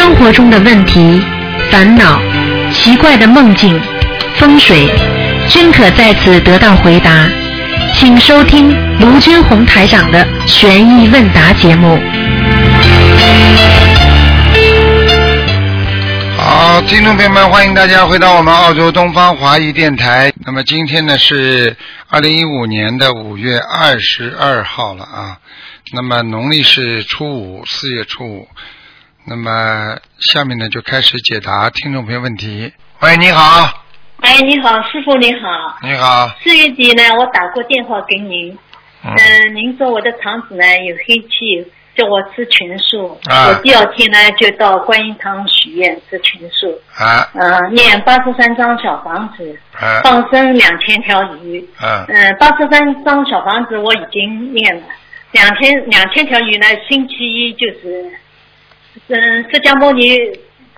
生活中的问题、烦恼、奇怪的梦境、风水，均可在此得到回答。请收听卢军红台长的悬疑问答节目。好，听众朋友们，欢迎大家回到我们澳洲东方华语电台。那么今天呢是二零一五年的五月二十二号了啊。那么农历是初五，四月初五。那么下面呢就开始解答听众朋友问题。喂，你好，哎，你好，师傅你好。你好，四月底呢，我打过电话给您，嗯。嗯、您说我的肠子呢有黑气，叫我吃全素。啊。我第二天呢就到观音堂许愿吃全素，啊。嗯、念八十三张小房子，啊。放生两千条鱼。啊。嗯，八十三张小房子我已经念了，两千两千条鱼呢，星期一就是，嗯，释迦牟尼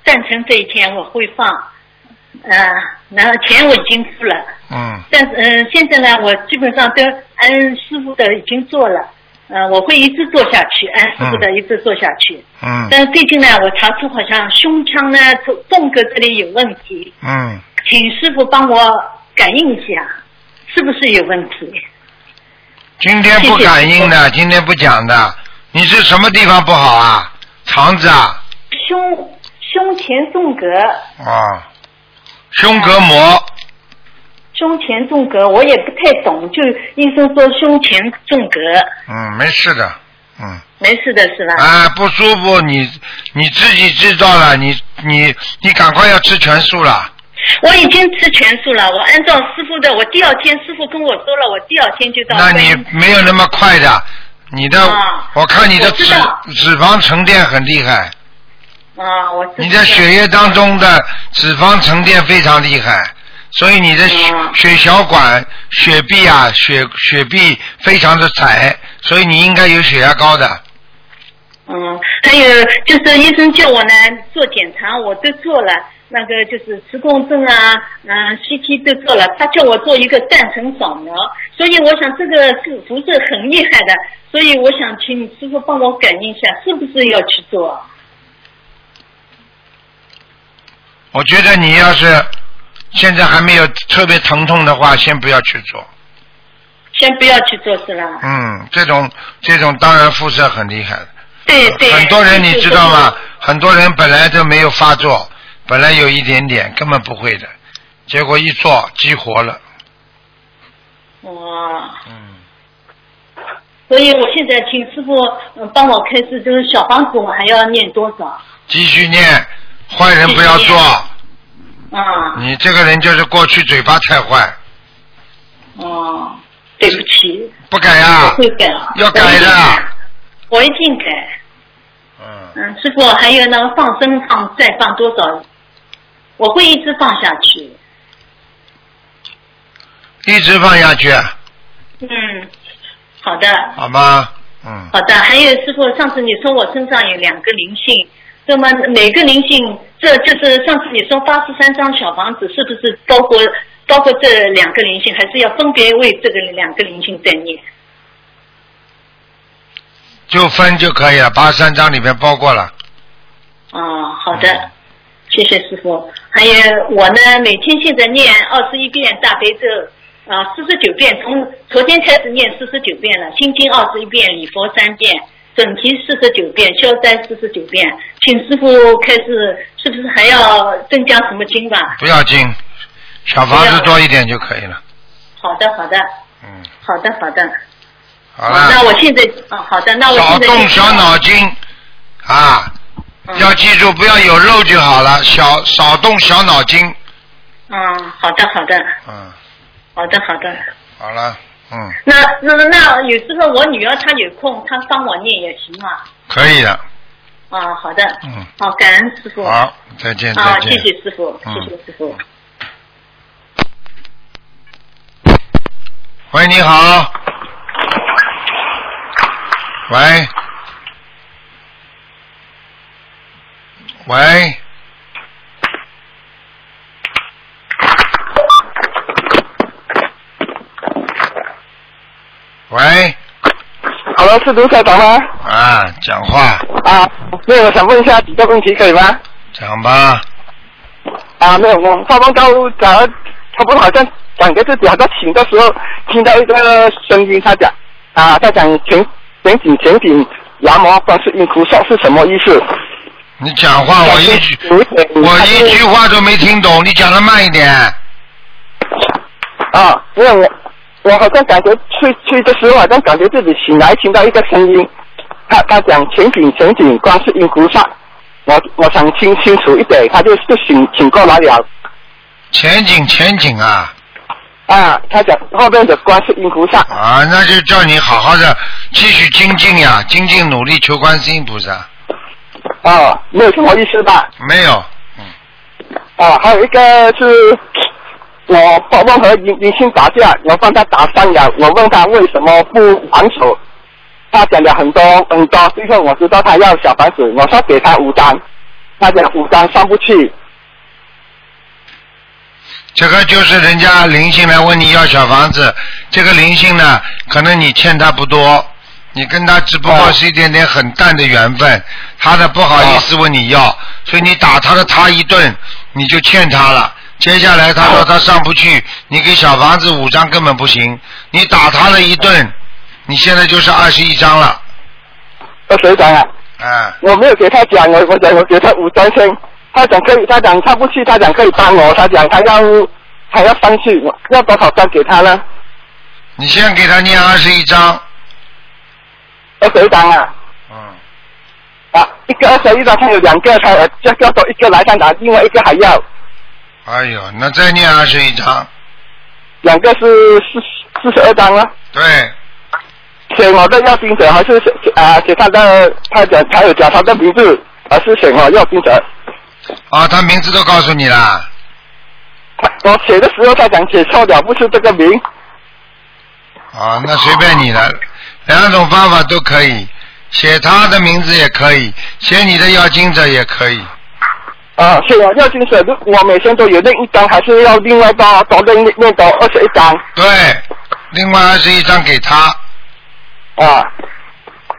诞辰这一天我会放，呃，然后钱我已经付了，嗯但是嗯、现在呢，我基本上都按师傅的已经做了，呃，我会一直做下去，按师傅的一直做下去。嗯但是最近呢，我查出好像胸腔呢、纵纵隔这里有问题，嗯，请师傅帮我感应一下，是不是有问题？今天不感应的，今天不讲的。你是什么地方不好啊？肠子啊？胸胸前纵隔，啊，胸膈膜。胸前纵隔，我也不太懂，就医生说胸前纵隔，嗯，没事的。嗯。没事的是吧？啊，不舒服，你你自己知道了，你你你赶快要吃全素了。我已经吃全素了，我按照师傅的，我第二天师傅跟我说了，我第二天就到那你没有那么快的，你的、啊。我看你的脂脂肪沉淀很厉害，啊，我知道。你的血液当中的脂肪沉淀非常厉害，所以你的血、嗯血小管、血壁啊、血血壁非常的窄，所以你应该有血压高的。嗯，还有就是医生叫我呢做检查，我都做了，那个就是磁共振啊，嗯、CT 都做了，他叫我做一个断层扫描，所以我想这个是辐射很厉害的，所以我想请你师傅帮我感应一下，是不是要去做？我觉得你要是现在还没有特别疼痛的话，先不要去做。先不要去做是吧？嗯，这种这种当然辐射很厉害的。对对。很多人你知道吗？很多人本来都没有发作，本来有一点点，根本不会的，结果一做激活了。哇，嗯，所以我现在请师傅嗯帮我开始，就是小房子我还要念多少？继续念，坏人不要做。啊，你这个人就是过去嘴巴太坏，哦，对不起，不改我呀、会改，要改的。我一定改。嗯，嗯，师傅，还有那个放生放再放多少？我会一直放下去。一直放下去，嗯，好的，好吗？嗯，好的。还有师傅，上次你说我身上有两个灵性，那么每个灵性，这就是上次你说八十三张小房子，是不是包括包括这两个灵性，还是要分别为这个两个灵性在念？就分就可以了，八十三章里面包括了。哦，好的，谢谢师傅。还有我呢，每天现在念二十一遍大悲咒，啊，四十九遍，从昨天开始念四十九遍了，心经二十一遍，礼佛三遍，准提四十九遍，消灾四十九遍。请师傅开始，是不是还要增加什么经吧？不要经，小房子多一点就可以了。好的，好的，嗯，好的，好的。好了。那我现在，啊，好的，那我少现在少动小脑筋啊，嗯要记住不要有肉就好了，小少动小脑筋。嗯，好的，好的，嗯，好的，好的。好了，嗯，那那那有时候我女儿她有空，她帮我念也行啊。可以的，啊，好的。嗯。好，感恩师傅。好，再见，啊，再见。谢谢师傅，嗯谢谢师傅。喂，你好。喂。喂。喂，Hello，Hello，是卢台长吗？啊，讲话，啊，没有，我想问一下几个问题，可以吗？讲吧。啊，没有，我发梦到早上差不多好像感觉自己好像醒的时候，听到一个声音，他讲啊，他讲前前景前景南无观世音菩萨是什么意思？你讲话，我一句我一句话都没听懂，你讲的慢一点。啊，因为我我好像感觉睡睡的时候，好像感觉自己醒来听到一个声音，他他讲前景前景观世音菩萨，我我想听清楚一点，他就就醒醒过来了。前景前景啊啊，他讲后面的观世音菩萨啊，那就叫你好好的继续精进呀，精进努力求观世音菩萨。啊，没有什么意思吧？没有，嗯啊，还有一个是我我梦和林林星打架，我帮他打伤了，我问他为什么不还手，他讲了很多很多，最后我知道他要小房子，我说给他五张，他讲五张上不去，这个就是人家灵性来问你要小房子，这个灵性呢，可能你欠他不多，你跟他只不过是一点点很淡的缘分，他的不好意思问你要，所以你打他的他一顿，你就欠他了。接下来他说他上不去，你给小房子五张根本不行，你打他了一顿，你现在就是二十一张了，二十一张啊，啊，我没有给他讲，我我讲我给他五张先，他讲可以，他讲他不去，他讲可以帮我，他讲他要他要上去，我要多少张给他呢？你先给他念二十一张，二十一张啊。嗯，啊，一个二十一张，他有两个，他呃叫叫多一个来上打，另外一个还要，哎呦，那再念二十一张，两个是四四十二张啊。对，写我的要经者还是写啊写他的，他讲他有讲他的名字，还是写我要经者？啊，他名字都告诉你了，他我写的时候他讲写错了，不是这个名。啊，那随便你了，两种方法都可以，写他的名字也可以，写你的要经者也可以，啊，是我要经者，如我每天都有那一张，还是要另外多多另另多二十一张对，另外二十一张给他，啊。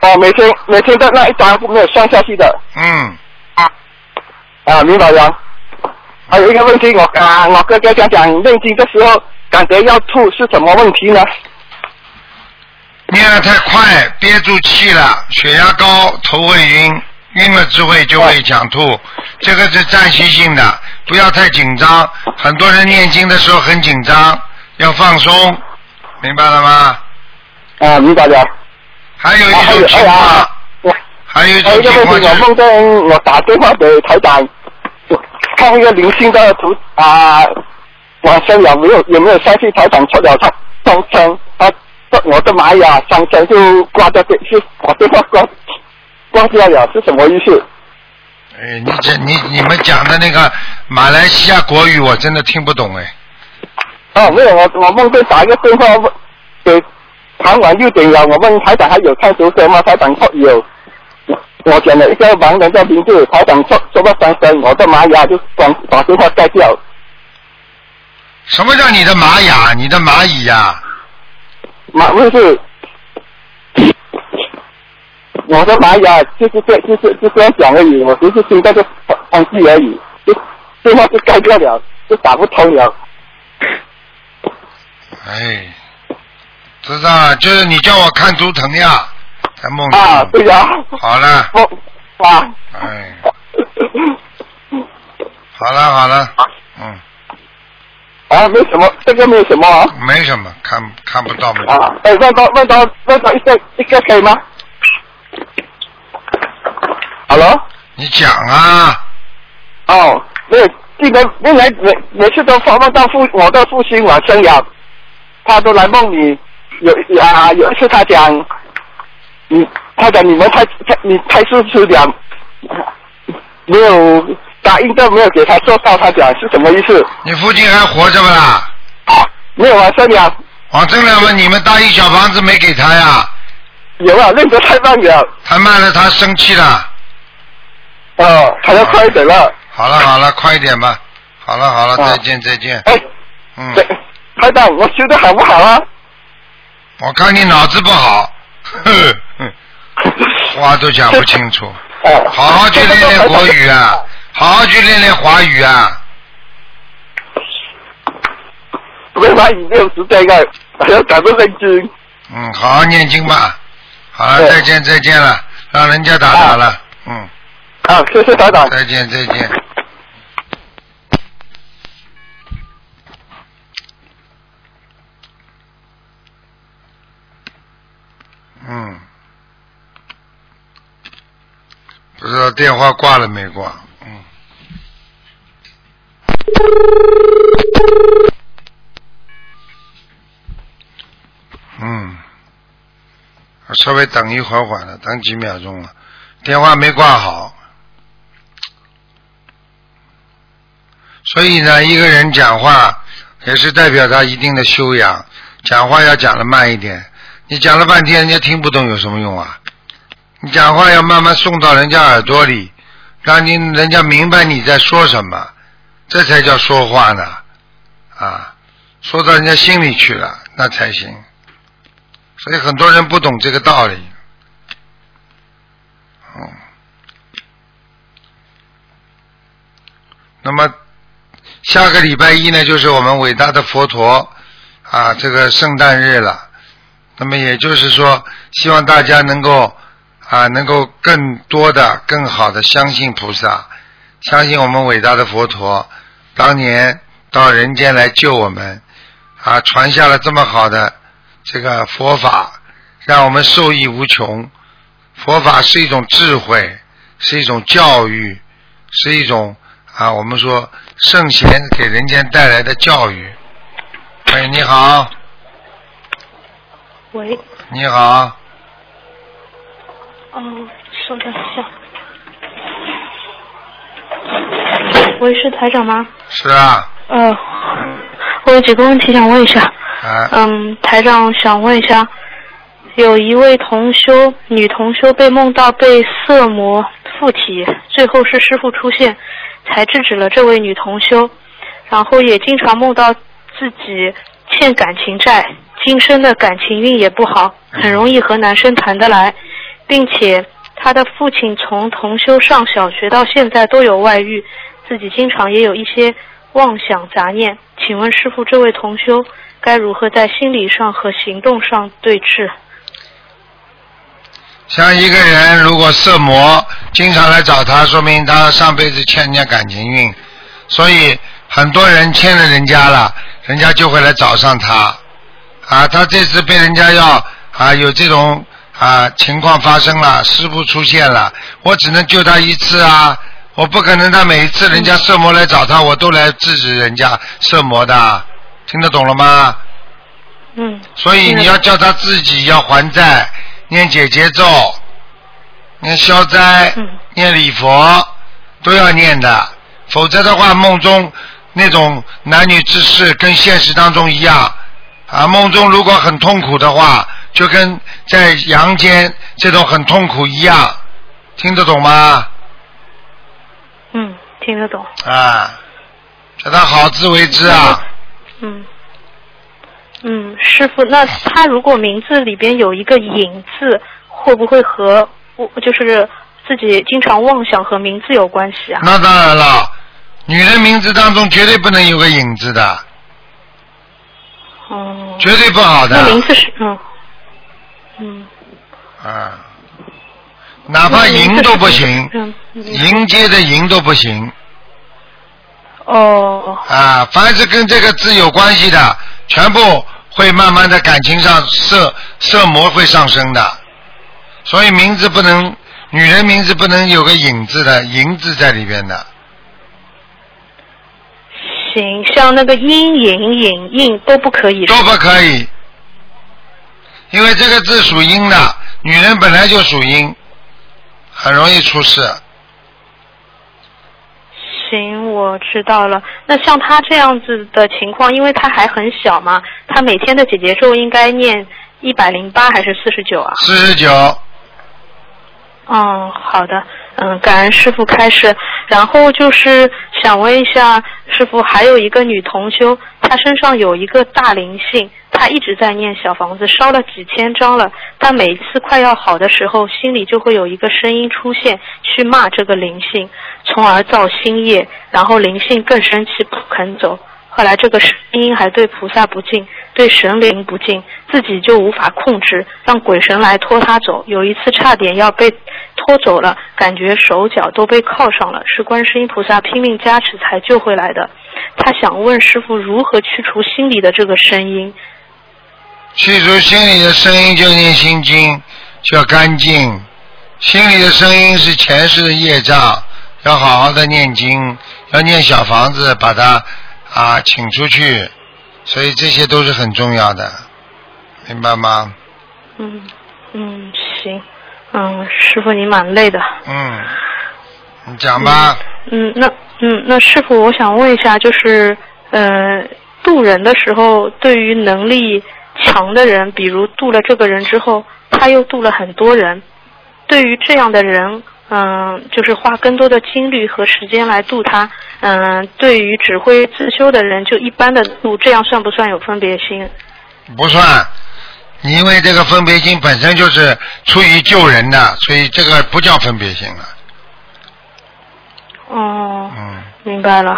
哦，每天每天的那一张没有算下去的嗯，啊，明白了。还有一个问题，我啊，我哥哥讲讲念经的时候感觉要吐是什么问题呢？念得太快，憋住气了，血压高，头会晕，晕了之后就会想吐，这个是暂时性的，不要太紧张。很多人念经的时候很紧张，要放松，明白了吗？啊，明白了。还有一种情况，我还有一种情况我梦见我打电话给台长，我看一个灵性的图啊，晚上有没有？有没有相信台长出了他上升？他我的玛雅上车就挂掉电，是把电话挂挂掉了，是什么意思？哎，你这你你们讲的那个马来西亚国语我真的听不懂哎。哦，没有，我我梦见打一个电话问给傍晚六点了，我问台长还有看图什吗？台长说有。我我讲了一个盲人的名字，台长说说到上升，我的玛雅就把把电话盖掉。什么叫你的玛雅？你的蚂蚁呀、马不是，我的玛雅就是这就是就这样讲而已，我只是听到这方式而已，就电话就盖掉了，就打不通了。哎，知道了，就是你叫我看图腾呀，在梦里。啊，对呀、好了，我啊，哎，好了好了，嗯，啊，没什么，这个没有什么啊。没什么，看看不到没。啊，哎，问到问到问到一个一个可以吗？Hello，你讲啊，哦，没有，记得原来每每次都访问到父我的父亲往生了，他都来梦里，有啊有一次他讲，你他讲你们太太你太自私了，没有答应都没有给他做到，他讲是什么意思？你父亲还活着不啦？没有往生了，王正良问你们大一小房子没给他呀？有啊，认得太慢了，太慢了，他生气了。哦，他要快一点了，好了好了，快一点吧。好了好了，啊再见再见。哎，嗯，对，台长，我修的好不好啊？我看你脑子不好。呵 呵话都讲不清楚。呃，好好去练练国语啊，好好去练练华语啊。没法语没有时间啊，还要讲得认真。嗯，好好念经吧。好了，再见再见了，让人家打打了。嗯，好，谢谢台长。再见再见。嗯，不知道电话挂了没挂？嗯。嗯，稍微等一会儿会儿了，等几秒钟了，电话没挂好。所以呢，一个人讲话也是代表他一定的修养，讲话要讲的慢一点。你讲了半天，人家听不懂有什么用啊？你讲话要慢慢送到人家耳朵里，让你人家明白你在说什么，这才叫说话呢。啊，说到人家心里去了，那才行。所以很多人不懂这个道理。嗯。那么下个礼拜一呢，就是我们伟大的佛陀啊这个圣诞日了。那么也就是说，希望大家能够啊能够更多的、更好的相信菩萨，相信我们伟大的佛陀当年到人间来救我们啊，传下了这么好的这个佛法，让我们受益无穷。佛法是一种智慧，是一种教育，是一种啊，我们说圣贤给人间带来的教育。喂，你好，喂，你好，哦，稍等一下。喂，是台长吗？是啊，呃，我有几个问题想问一下。啊，嗯，台长想问一下，有一位同修，女同修被梦到被色魔附体，最后是师傅出现，才制止了这位女同修，然后也经常梦到自己欠感情债，今生的感情运也不好，很容易和男生谈得来，并且他的父亲从同修上小学到现在都有外遇，自己经常也有一些妄想杂念。请问师傅，这位同修该如何在心理上和行动上对峙？像一个人如果色魔经常来找他，说明他上辈子欠人家感情运，所以很多人欠了人家了，人家就会来找上他。啊，他这次被人家要啊有这种啊情况发生了，师傅出现了，我只能救他一次啊，我不可能他每一次人家色魔来找他，我都来制止人家色魔的，听得懂了吗？嗯，所以你要叫他自己要还债，念解结咒，念消灾，嗯念礼佛，都要念的。否则的话，梦中那种男女之事跟现实当中一样啊。梦中如果很痛苦的话，就跟在阳间这种很痛苦一样，听得懂吗？嗯，听得懂。啊，叫他好自为之啊。嗯，嗯，师傅，那他如果名字里边有一个“隐”字，会不会和我就是自己经常妄想和名字有关系啊？那当然了，女人名字当中绝对不能有个影字的，哦，绝对不好的。那名字是嗯嗯，啊，哪怕赢都不行，迎接的迎都不行。哦，啊！凡是跟这个字有关系的，全部会慢慢的感情上色色魔会上升的，所以名字不能，女人名字不能有个影字的银字在里边的，行，像那个阴影、影印都不可以。都不可以，因为这个字属阴的，女人本来就属阴，很容易出事。行，我知道了。那像他这样子的情况，因为他还很小嘛，他每天的姐姐咒应该念一百零八还是四十九啊？四十九，嗯，好的。嗯，感恩师傅开始。然后就是想问一下师傅，还有一个女同修，她身上有一个大灵性，她一直在念小房子，烧了几千张了。但每次快要好的时候，心里就会有一个声音出现，去骂这个灵性，从而造新业，然后灵性更生气，不肯走。后来这个声音还对菩萨不敬，对神灵不敬，自己就无法控制，让鬼神来拖他走。有一次差点要被拖走了，感觉手脚都被铐上了，是观世音菩萨拼命加持才救回来的。他想问师傅如何去除心里的这个声音？去除心里的声音就念心经，就要干净。心里的声音是前世的业障，要好好的念经，要念小房子，把它啊请出去。所以这些都是很重要的，明白吗？嗯嗯，行，嗯，师傅你蛮累的。嗯，你讲吧。嗯，那嗯那师傅，我想问一下，就是呃渡人的时候，对于能力强的人，比如渡了这个人之后，他又渡了很多人，对于这样的人，嗯、就是花更多的精力和时间来度他，嗯、对于只会自修的人，就一般的度，这样算不算有分别心？不算，你因为这个分别心本身就是出于救人的，所以这个不叫分别心了。哦。嗯，明白了，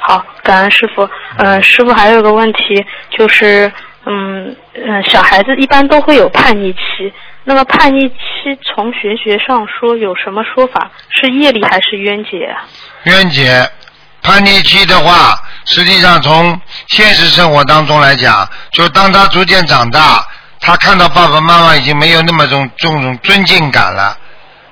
好，感恩师傅。呃，师傅还有个问题，就是，嗯嗯，小孩子一般都会有叛逆期。那么叛逆期从玄学上说有什么说法？是业力还是冤结啊？冤结、叛逆期的话，实际上从现实生活当中来讲，就当他逐渐长大，他看到爸爸妈妈已经没有那么种这种尊敬感了，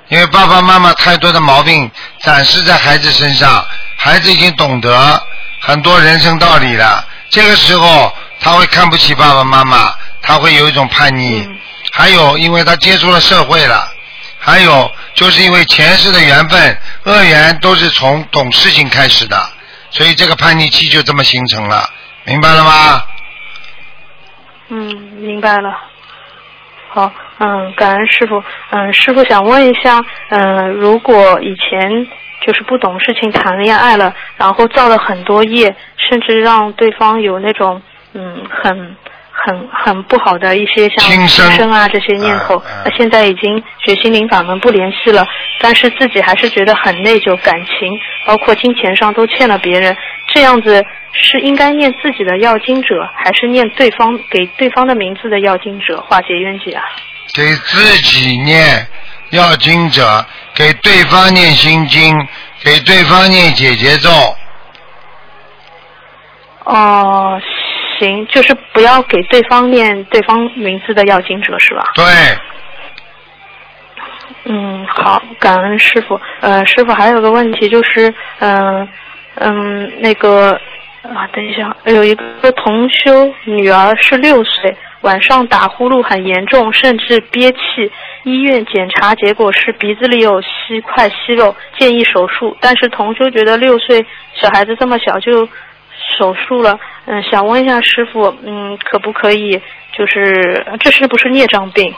因为爸爸妈妈太多的毛病展示在孩子身上，孩子已经懂得很多人生道理了。这个时候他会看不起爸爸妈妈，他会有一种叛逆。还有，因为他接触了社会了，还有就是因为前世的缘分，恶缘都是从懂事情开始的，所以这个叛逆期就这么形成了，明白了吗？嗯，明白了。好，嗯，感恩师傅。嗯，师傅想问一下，嗯，如果以前就是不懂事情谈恋爱了，然后造了很多业，甚至让对方有那种嗯很很很不好的一些像轻生生啊这些念头，嗯嗯那现在已经学心灵法门不联系了，但是自己还是觉得很内疚，感情包括金钱上都欠了别人，这样子是应该念自己的要经者，还是念对方给对方的名字的要经者化解冤结啊？给自己念要经者，给对方念心经，给对方念解结咒，哦，行，就是不要给对方念对方名字的要经者是吧？对，嗯，好，感恩师傅。呃，师傅还有个问题就是，嗯、嗯，那个啊，等一下，有一个同修女儿是六岁，晚上打呼噜很严重，甚至憋气。医院检查结果是鼻子里有息块息肉，建议手术。但是同修觉得六岁小孩子这么小就手术了，嗯，想问一下师傅，嗯，可不可以就是这是不是孽障病？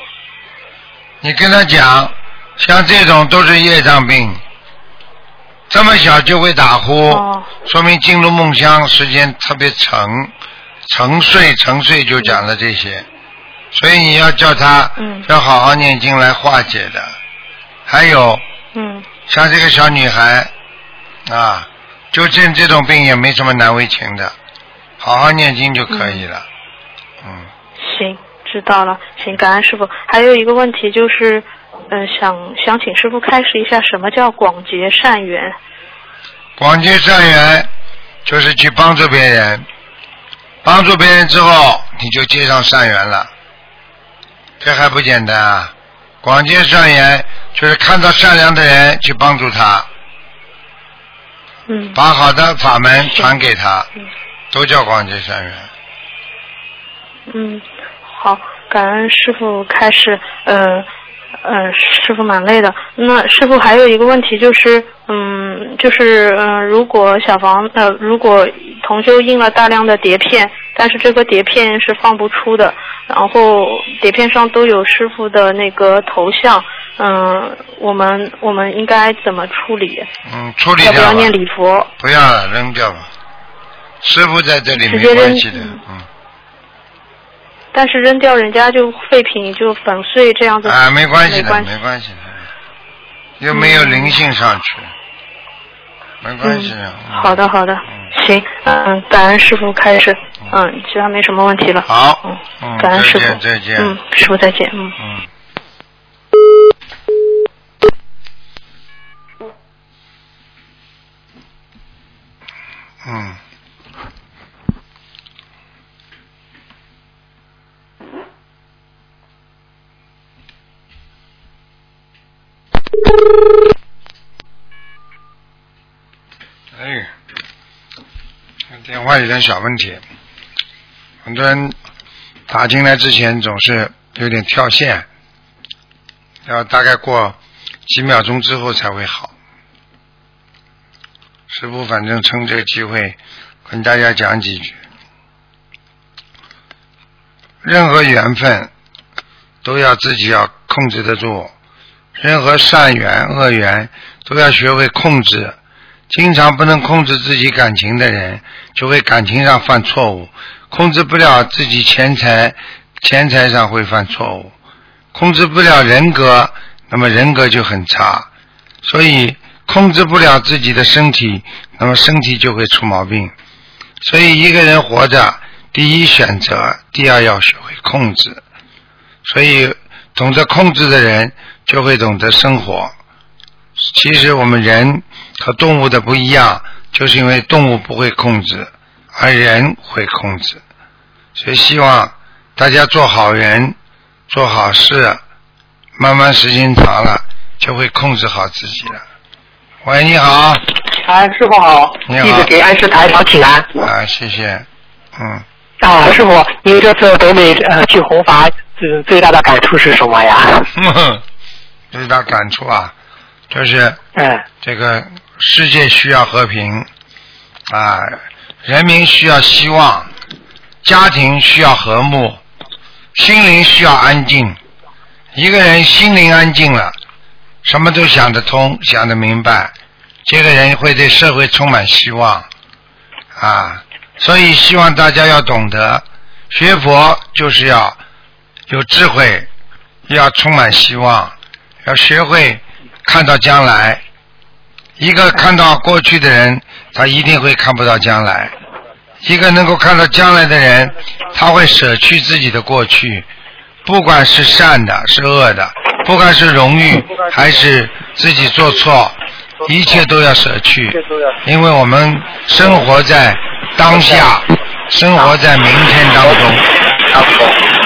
你跟他讲，像这种都是业障病，这么小就会打呼，哦说明进入梦乡时间特别长，沉睡沉睡就讲了这些，所以你要叫他嗯要好好念经来化解的。还有嗯。像这个小女孩啊，就见这种病也没什么难为情的，好好念经就可以了。嗯，行，知道了。行，感恩师傅。还有一个问题就是，嗯、想想请师傅开示一下，什么叫广结善缘？广结善缘就是去帮助别人，帮助别人之后你就结上善缘了，这还不简单啊！广结善缘就是看到善良的人去帮助他，嗯，把好的法门传给他嗯，都叫广结善缘。嗯，好，感恩师傅开始。呃，呃，师傅蛮累的。那师傅还有一个问题就是，嗯，就是嗯、呃如果小房呃，如果同修印了大量的碟片，但是这个碟片是放不出的，然后碟片上都有师傅的那个头像，嗯，我们我们应该怎么处理？嗯，处理掉要不要念礼佛？不要了，扔掉吧。师傅在这里没关系的，嗯嗯，但是扔掉人家就废品就粉碎这样子啊，没关系的，没关系的，又没有灵性上去，没关系的。嗯好的，好的，嗯行，嗯，感恩师傅开始，嗯，其他没什么问题了。好感恩师傅再见，再见嗯，师傅再见，嗯。嗯。嗯。哎，电话有点小问题，很多人打进来之前总是有点跳线，要大概过几秒钟之后才会好。师傅反正趁这个机会跟大家讲几句，任何缘分都要自己要控制得住，任何善缘恶缘都要学会控制。经常不能控制自己感情的人，就会感情上犯错误；控制不了自己钱财，钱财上会犯错误；控制不了人格，那么人格就很差。所以控制不了自己的身体，那么身体就会出毛病。所以一个人活着，第一选择，第二要学会控制。所以懂得控制的人，就会懂得生活。其实我们人和动物的不一样，就是因为动物不会控制，而人会控制。所以希望大家做好人，做好事，慢慢时间长了，就会控制好自己了。喂，你好，哎，师傅好，你好弟子给安师台长请安。啊，谢谢，嗯，啊，师傅，您这次北美呃去弘法，最最大的感触是什么呀？最大感触啊，就是嗯。这个世界需要和平。啊，人民需要希望，家庭需要和睦，心灵需要安静。一个人心灵安静了，什么都想得通，想得明白，这个人会对社会充满希望。啊。所以希望大家要懂得，学佛就是要有智慧，要充满希望，要学会看到将来。一个看到过去的人，他一定会看不到将来；一个能够看到将来的人，他会舍去自己的过去，不管是善的，是恶的，不管是荣誉还是自己做错，一切都要舍去，因为我们生活在当下，生活在明天当中。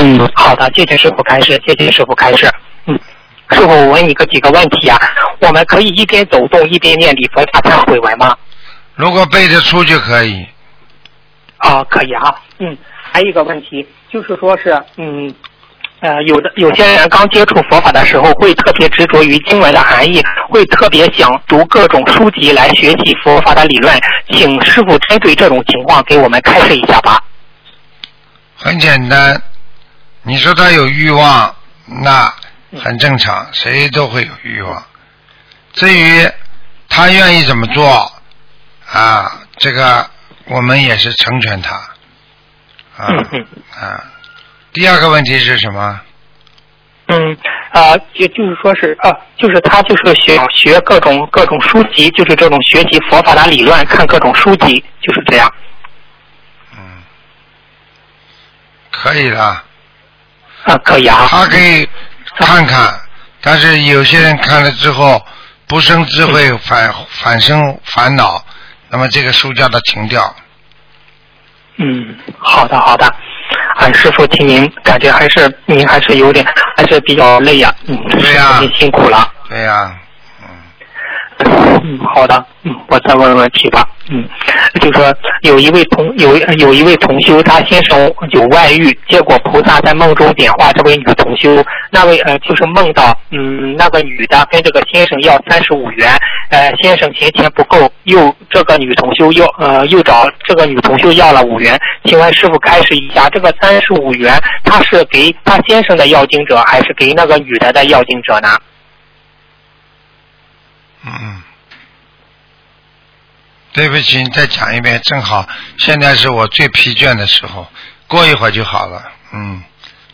嗯，好的，谢谢师傅开始，谢谢师傅开始。嗯，师傅，我问你个几个问题啊？我们可以一边走动一边念礼佛大忏悔文吗？如果背着出就可以。啊，可以啊。嗯，还有一个问题就是说是嗯。呃，有的有些人刚接触佛法的时候，会特别执着于经文的含义，会特别想读各种书籍来学习佛法的理论。请师傅针对这种情况给我们开示一下吧。很简单，你说他有欲望，那很正常，谁都会有欲望。至于他愿意怎么做，啊，这个我们也是成全他，啊啊。第二个问题是什么？嗯，啊，就就是说是啊，就是他就是学学各种各种书籍，就是这种学习佛法的理论，看各种书籍，就是这样。嗯，可以的，啊，可以啊。他可以看看，但是有些人看了之后不生智慧，反反生烦恼，那么这个书叫他停掉。嗯，好的好的，啊，师傅听您感觉还是您还是有点还是比较累呀、嗯，对呀您辛苦了。对呀、嗯，好的，嗯，我再问问题吧，嗯，就说有一位同有有一位同修，他先生有外遇，结果菩萨在梦中点化这位女同修，那位呃就是梦到，嗯，那个女的跟这个先生要三十五元，呃，先生嫌钱不够，又这个女同修要呃又找这个女同修要了五元，请问师傅开示一下，这个三十五元他是给他先生的要经者，还是给那个女的的要经者呢？嗯，对不起，你再讲一遍，正好现在是我最疲倦的时候，过一会儿就好了。嗯，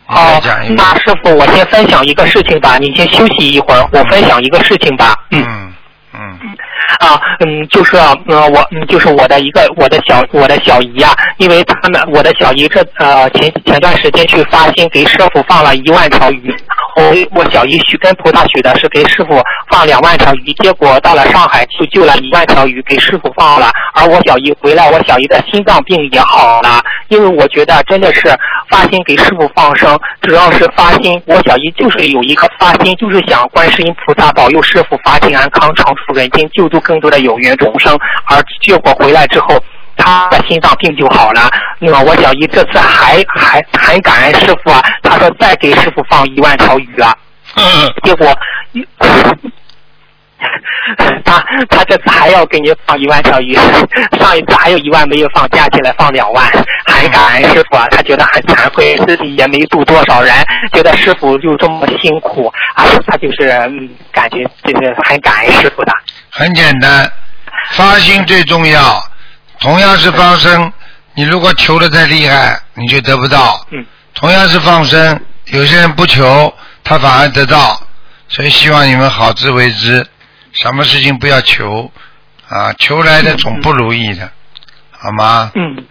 你再哦讲一，遍。那师傅，我先分享一个事情吧，你先休息一会儿，我分享一个事情吧。嗯。嗯嗯啊，嗯，就是啊呃，我嗯，就是我的一个我的小我的小姨啊，因为他们我的小姨这呃前前段时间去发心给师傅放了一万条鱼，我我小姨许跟菩萨许的是给师傅放两万条鱼，结果到了上海就救了一万条鱼给师傅放了，而我小姨回来，我小姨的心脏病也好了，因为我觉得真的是发心给师傅放生，只要是发心，我小姨就是有一个发心，就是想观世音菩萨保佑师傅法体安康，长出人间，救助更多的有缘众生。而结果回来之后，他的心脏病就好了。那么我小姨这次还还很感恩师傅啊，他说再给师傅放一万条鱼啊。嗯，结果，他他这次还要给你放一万条鱼，上一次还有一万没有放，加起来放两万，很感恩师傅啊，他觉得很惭愧，自己也没度多少人，觉得师傅就这么辛苦啊，他就是嗯，感觉就是很感恩师傅的。很简单，发心最重要。同样是放生，你如果求的再厉害，你就得不到。嗯。同样是放生，有些人不求，他反而得到。所以希望你们好自为之，什么事情不要求啊，求来的总不如意的，好吗？嗯嗯，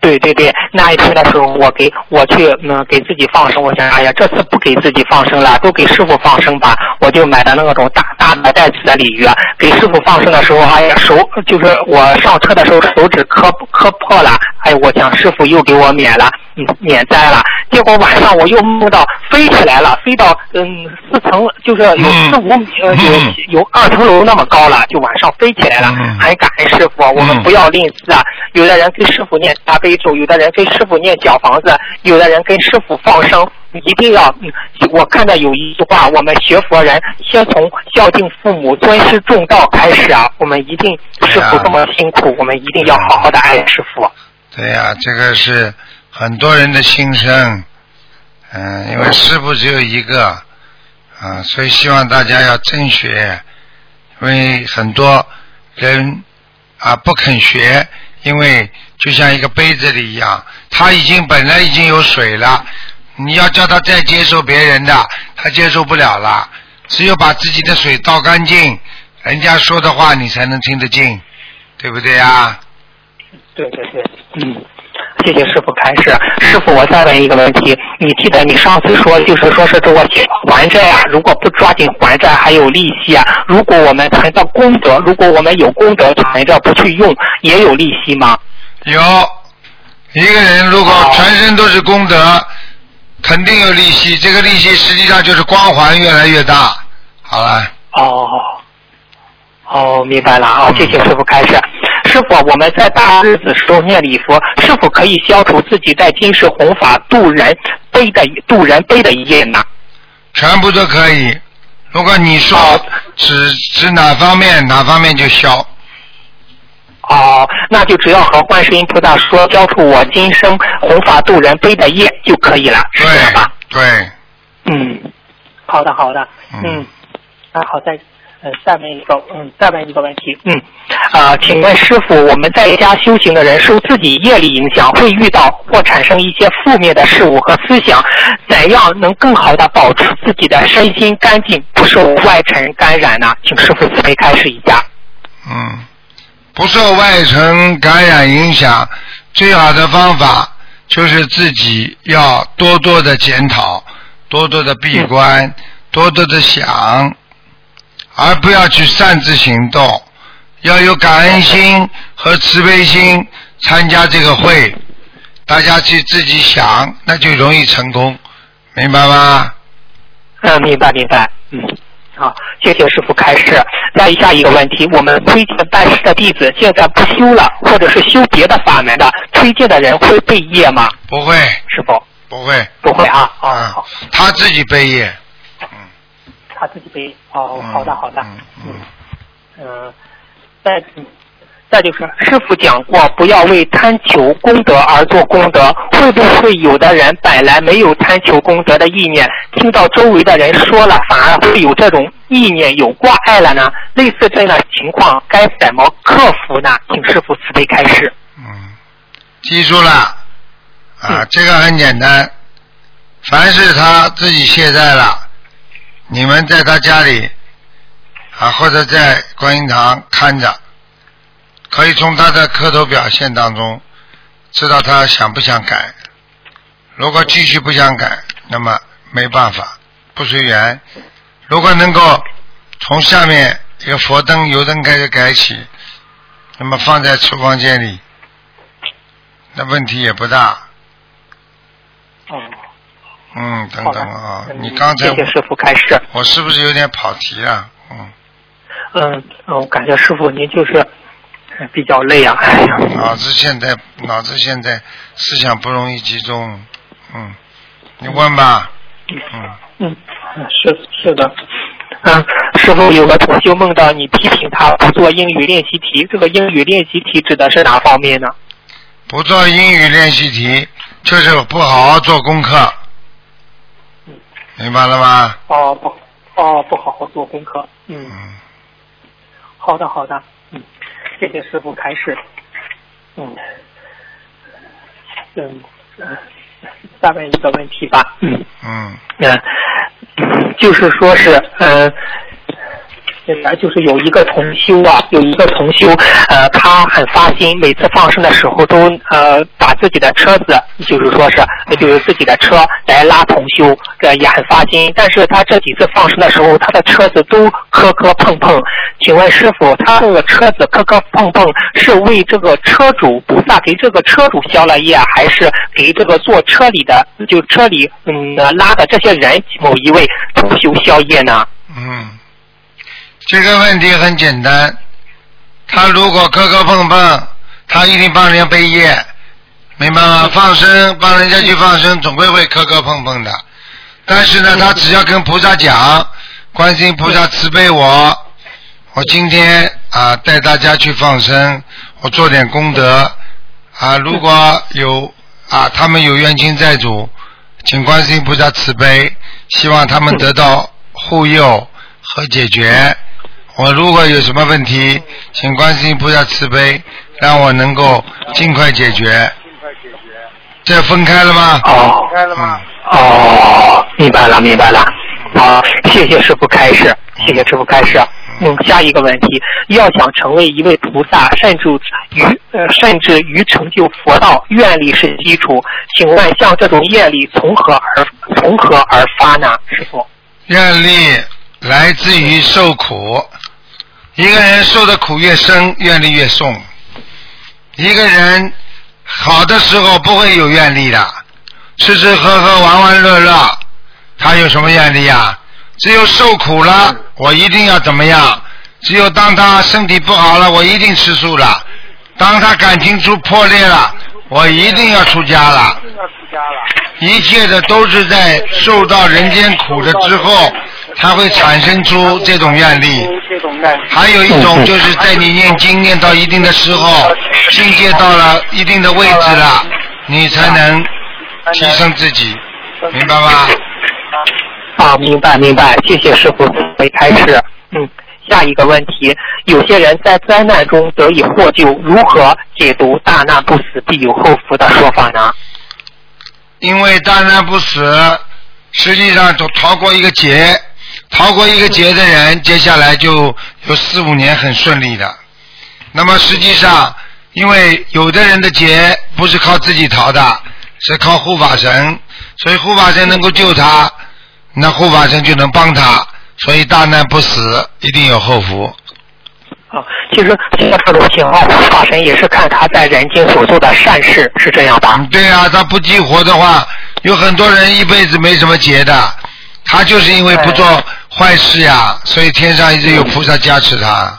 对对对，那一天的时候，我给我去嗯给自己放生，我想哎呀，这次不给自己放生了，都给师傅放生吧。我就买的那种大大的袋子的鲤鱼，给师傅放生的时候，哎呀手就是我上车的时候手指磕磕破了，哎，我想师傅又给我免了，嗯免灾了。结果晚上我又梦到飞起来了，飞到嗯四层，就是有四五米呃嗯有有二层楼那么高了，就晚上飞起来了，嗯很感恩师傅，我们嗯不要吝啬啊。有的人跟师傅念大悲咒，有的人跟师傅念小房子，有的人跟师傅放生，一定要。嗯，我看到有一句话，我们学佛人先从孝敬父母、尊师重道开始啊。我们一定师傅这么辛苦，我们一定要好好的爱师傅。对呀、这个是很多人的心声。嗯，因为师傅只有一个，啊，所以希望大家要真学，因为很多人啊不肯学，因为就像一个杯子里一样，他已经本来已经有水了，你要叫他再接受别人的，他接受不了了。只有把自己的水倒干净，人家说的话你才能听得进，对不对呀？对对对，嗯。谢谢师傅开示。师傅，我再问一个问题，你记得你上次说，就是说是这个还债啊，如果不抓紧还债，还有利息啊。如果我们存到功德，如果我们有功德存着不去用，也有利息吗？有一个人如果全身都是功德，肯定有利息。这个利息实际上就是光环越来越大。好了，哦，哦，明白了啊，谢谢师傅开示。师傅，我们在大日子时候念礼佛，是否可以消除自己在今世弘法度人背的度人背的一业呢？全部都可以。如果你说哦指指哪方面，哪方面就消。哦，那就只要和观世音菩萨说，消除我今生弘法度人背的业就可以了，是这样吧？对，嗯，好的好的，嗯嗯，那好再。呃，再问一个，嗯，再问一个问题，嗯，啊、请问师傅，我们在家修行的人受自己业力影响，会遇到或产生一些负面的事物和思想，怎样能更好的保持自己的身心干净，不受外尘感染呢？请师傅慈悲开示一下。嗯，不受外尘感染影响，最好的方法就是自己要多多的检讨，多多的闭关，多多的想，而不要去擅自行动，要有感恩心和慈悲心参加这个会，大家去自己想，那就容易成功，明白吗？嗯，明白明白，嗯，好，谢谢师傅开示。再下一个问题，我们推荐拜师的弟子现在不修了，或者是修别的法门的，推荐的人会背业吗？不会，师傅不会，不会啊。哦，啊好，，他自己背业。他自己背。哦，好的好的。嗯嗯。嗯，再再就是师傅讲过，不要为贪求功德而做功德。会不会有的人本来没有贪求功德的意念，听到周围的人说了，反而会有这种意念有挂碍了呢？类似这样的情况，该怎么克服呢？请师傅慈悲开示。嗯，记住了。啊嗯，这个很简单，凡是他自己卸债了，你们在他家里啊，或者在观音堂看着，可以从他的磕头表现当中知道他想不想改。如果继续不想改，那么没办法，不随缘。如果能够从下面一个佛灯、油灯开始改起，那么放在厨房间里，那问题也不大。哦，嗯，等等啊，嗯你刚才谢谢师傅开始。我是不是有点跑题了？嗯，嗯，嗯我感觉师傅您就是呃比较累啊。哎呀。脑子现在脑子现在思想不容易集中。嗯，你问吧。嗯，嗯，是是的，嗯，师傅有个同修梦到你批评他不做英语练习题，这个英语练习题指的是哪方面呢？不做英语练习题，就是不好好做功课。明白了吗？哦不，哦不好好做功课，嗯，嗯，好的好的，嗯，谢谢师傅开示，嗯，嗯，嗯再问一个问题吧，嗯。嗯，嗯，就是说是，嗯、本来就是有一个同修啊，有一个同修，呃，他很发心，每次放生的时候都呃把自己的车子，就是说是就是自己的车来拉同修，这也很发心。但是他这几次放生的时候，他的车子都磕磕碰碰。请问师傅，他这个车子磕磕碰碰是为这个车主菩萨给这个车主消了业，还是给这个坐车里的就车里嗯拉的这些人某一位同修消业呢？嗯，这个问题很简单，他如果磕磕碰碰，他一定帮人家背业，明白吗？放生帮人家去放生，总归会磕磕碰碰的。但是呢，他只要跟菩萨讲，观世音菩萨慈悲我，我今天啊带大家去放生，我做点功德啊，如果有啊他们有冤亲债主，请观世音菩萨慈悲，希望他们得到护佑和解决。我如果有什么问题，请观世音菩萨慈悲，让我能够尽快解决。尽快解决这分开了吗？哦，分开了吗？哦，明白了，明白了。好，谢谢师傅开示，谢谢师傅开示。嗯，下一个问题，要想成为一位菩萨，甚至于呃，甚至于成就佛道，愿力是基础。请问，像这种愿力从何而从何而发呢？师傅？愿力来自于受苦，一个人受的苦越深，愿力越重。一个人好的时候不会有愿力的，吃吃喝喝玩玩乐乐，他有什么愿力呀？只有受苦了，我一定要怎么样？只有当他身体不好了，我一定吃素了；当他感情出破裂了，我一定要出家了。一切的都是在受到人间苦的之后，才会产生出这种愿力。还有一种就是在你念经念到一定的时候，境界到了一定的位置了，你才能提升自己，明白吗？啊，明白明白，谢谢师傅为开示。嗯，下一个问题，有些人在灾难中得以获救，如何解读“大难不死，必有后福”的说法呢？因为大难不死，实际上都逃过一个劫，逃过一个劫的人，接下来就有四五年很顺利的。那么实际上，因为有的人的劫不是靠自己逃的，是靠护法神，所以护法神能够救他，那护法神就能帮他，所以大难不死，一定有后福。啊，其实像这种情况，法神也是看他在人间所做的善事，是这样吧？嗯，对啊，他不激活的话，有很多人一辈子没什么劫的，他就是因为不做坏事呀，所以天上一直有菩萨加持他。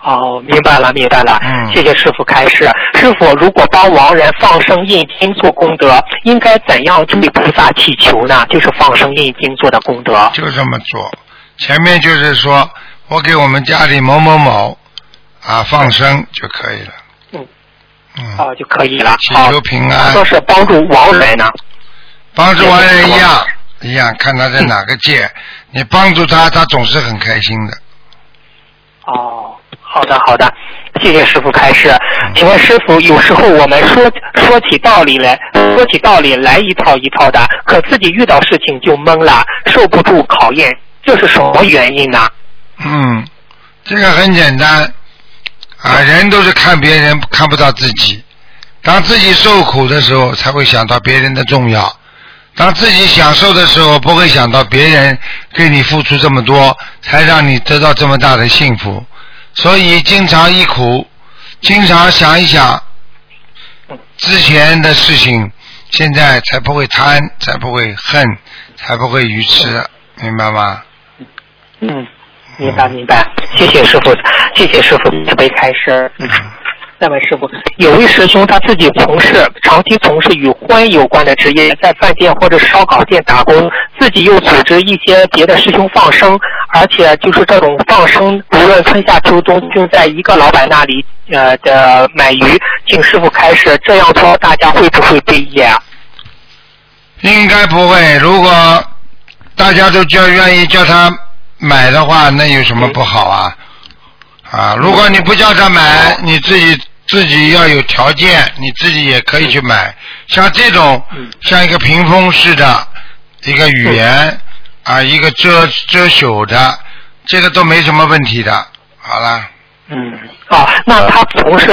哦，明白了，明白了。嗯谢谢师傅开示。师傅，如果帮亡人放生印经做功德，应该怎样对菩萨祈求呢？就是放生印经做的功德。就这么做。前面就是说我给我们家里某某某啊放生就可以了。嗯。嗯。哦，就可以了。祈哦求平安说是帮助亡人呢。帮助亡人一样一样，看他在哪个界，你帮助他，他总是很开心的。哦，好的好的，谢谢师傅开示。请问师傅，有时候我们说说起道理来，说起道理来一套一套的，可自己遇到事情就懵了，受不住考验，这是什么原因呢？嗯，这个很简单啊，人都是看别人，看不到自己。当自己受苦的时候，才会想到别人的重要；当自己享受的时候，不会想到别人给你付出这么多，才让你得到这么大的幸福。所以，经常一苦，经常想一想之前的事情，现在才不会贪，才不会恨，才不会愚痴，明白吗？嗯，明白明白，谢谢师傅，谢谢师傅慈悲开示。嗯。再问师傅，有位师兄他自己从事长期从事与欢有关的职业，在饭店或者烧烤店打工，自己又组织一些别的师兄放生，而且就是这种放生，无论春夏秋冬，就在一个老板那里呃的买鱼，请师傅开示，这样做大家会不会被业啊？应该不会。如果大家都叫愿意叫他买的话，那有什么不好啊？啊，如果你不叫他买，你自己自己要有条件，你自己也可以去买。像这种，像一个屏风式的一个语言啊，一个遮遮羞的，这个都没什么问题的。好了。嗯，啊，那他从事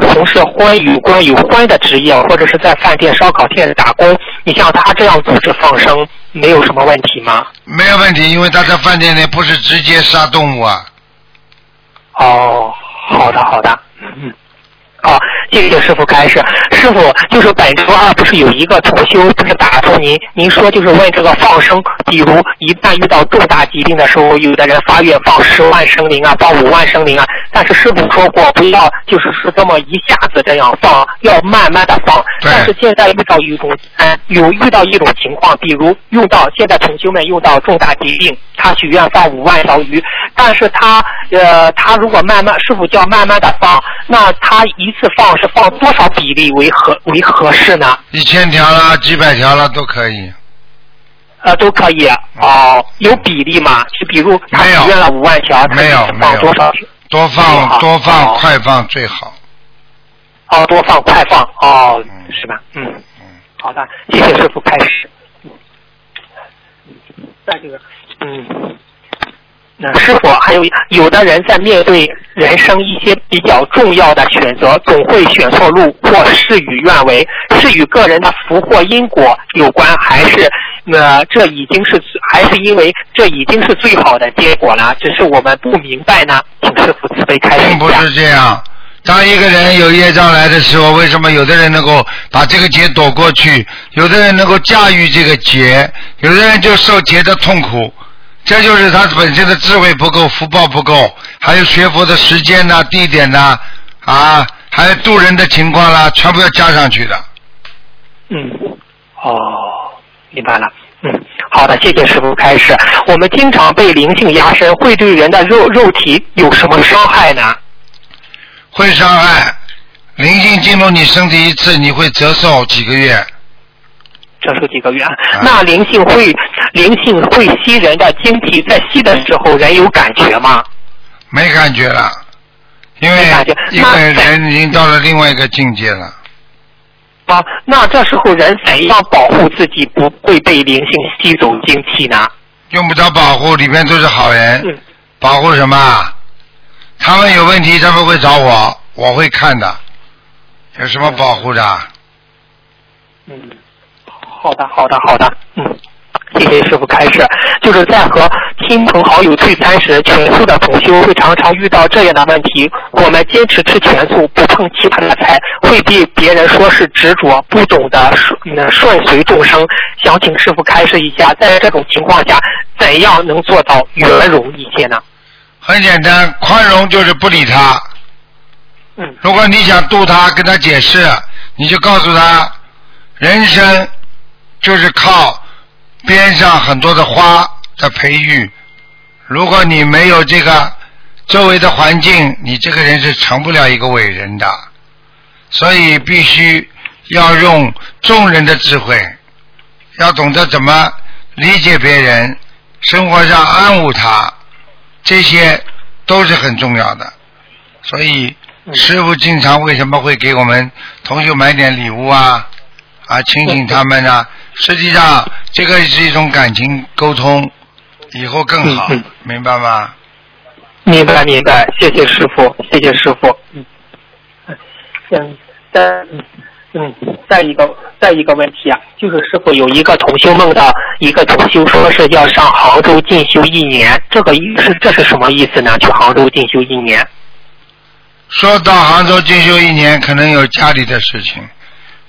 从事婚与关有欢的职业，或者是在饭店、烧烤店打工，你像他这样组织放生，没有什么问题吗？没有问题，因为他在饭店里不是直接杀动物啊。哦，好的好的，嗯。好，谢谢师傅开示。师傅，就是本周二不是有一个同修不是打通您，您说就是问这个放生，比如一旦遇到重大疾病的时候，有的人发愿放十万生灵啊，放五万生灵啊，但是师傅说过不要就是是这么一下子这样放，要慢慢的放。但是现在遇到一种，嗯，有遇到一种情况，比如用到现在同修们用到重大疾病，他许愿放五万条鱼，但是他呃他如果慢慢师傅叫慢慢的放，那他一次放是放多少比例为合为合适呢？一千条啦，几百条啦都可以。呃，都可以哦，有比例吗？就比如他许愿了五万条，没有放多少？多放多放快放最好。哦，多放快放哦，是吧？嗯嗯，好的，谢谢师傅开始。在这个嗯。那师傅，还有有的人在面对人生一些比较重要的选择，总会选错路或事与愿违，是与个人的福祸因果有关，还是呃这已经是还是因为这已经是最好的结果了？只是我们不明白呢？请师傅慈悲开示并不是这样。当一个人有业障来的时候，为什么有的人能够把这个劫躲过去，有的人能够驾驭这个劫，有的人就受劫的痛苦？这就是他本身的智慧不够，福报不够，还有学佛的时间呐、地点呐，啊，还有渡人的情况啦，全部要加上去的。嗯，哦，明白了。嗯，好的，谢谢师傅开始。我们经常被灵性压身，会对人的肉肉体有什么伤害呢？会伤害，灵性进入你身体一次，你会折寿几个月。折寿几个月？那灵性会灵性会吸人的精气，在吸的时候人有感觉吗？没感觉了，因为因为人已经到了另外一个境界了。啊，那这时候人怎样保护自己不会被灵性吸走精气呢？用不着保护，里面都是好人。嗯。保护什么？他们有问题，他们会找我，我会看的。有什么保护的？嗯。好的，好的，好的，嗯，谢谢师傅开示。就是在和亲朋好友聚餐时，全素的同修会常常遇到这样的问题。我们坚持吃全素，不碰其他的菜，会被别人说是执着，不懂得顺顺随众生。想请师傅开示一下，在这种情况下，怎样能做到圆融一些呢？很简单，宽容就是不理他。嗯如果你想度他，跟他解释，你就告诉他，人生就是靠边上很多的花的培育。如果你没有这个周围的环境，你这个人是成不了一个伟人的。所以必须要用众人的智慧，要懂得怎么理解别人，生活上安抚他，这些都是很重要的。所以师傅经常为什么会给我们同学买点礼物啊？啊，亲亲他们啊。实际上，这个是一种感情沟通，以后更好嗯嗯，明白吗？明白明白，谢谢师傅，谢谢师傅。嗯，嗯，再嗯嗯，再一个再一个问题啊，就是师傅有一个同修梦到一个同修说是要上杭州进修一年，这个意是这是什么意思呢？去杭州进修一年？说到杭州进修一年，可能有家里的事情，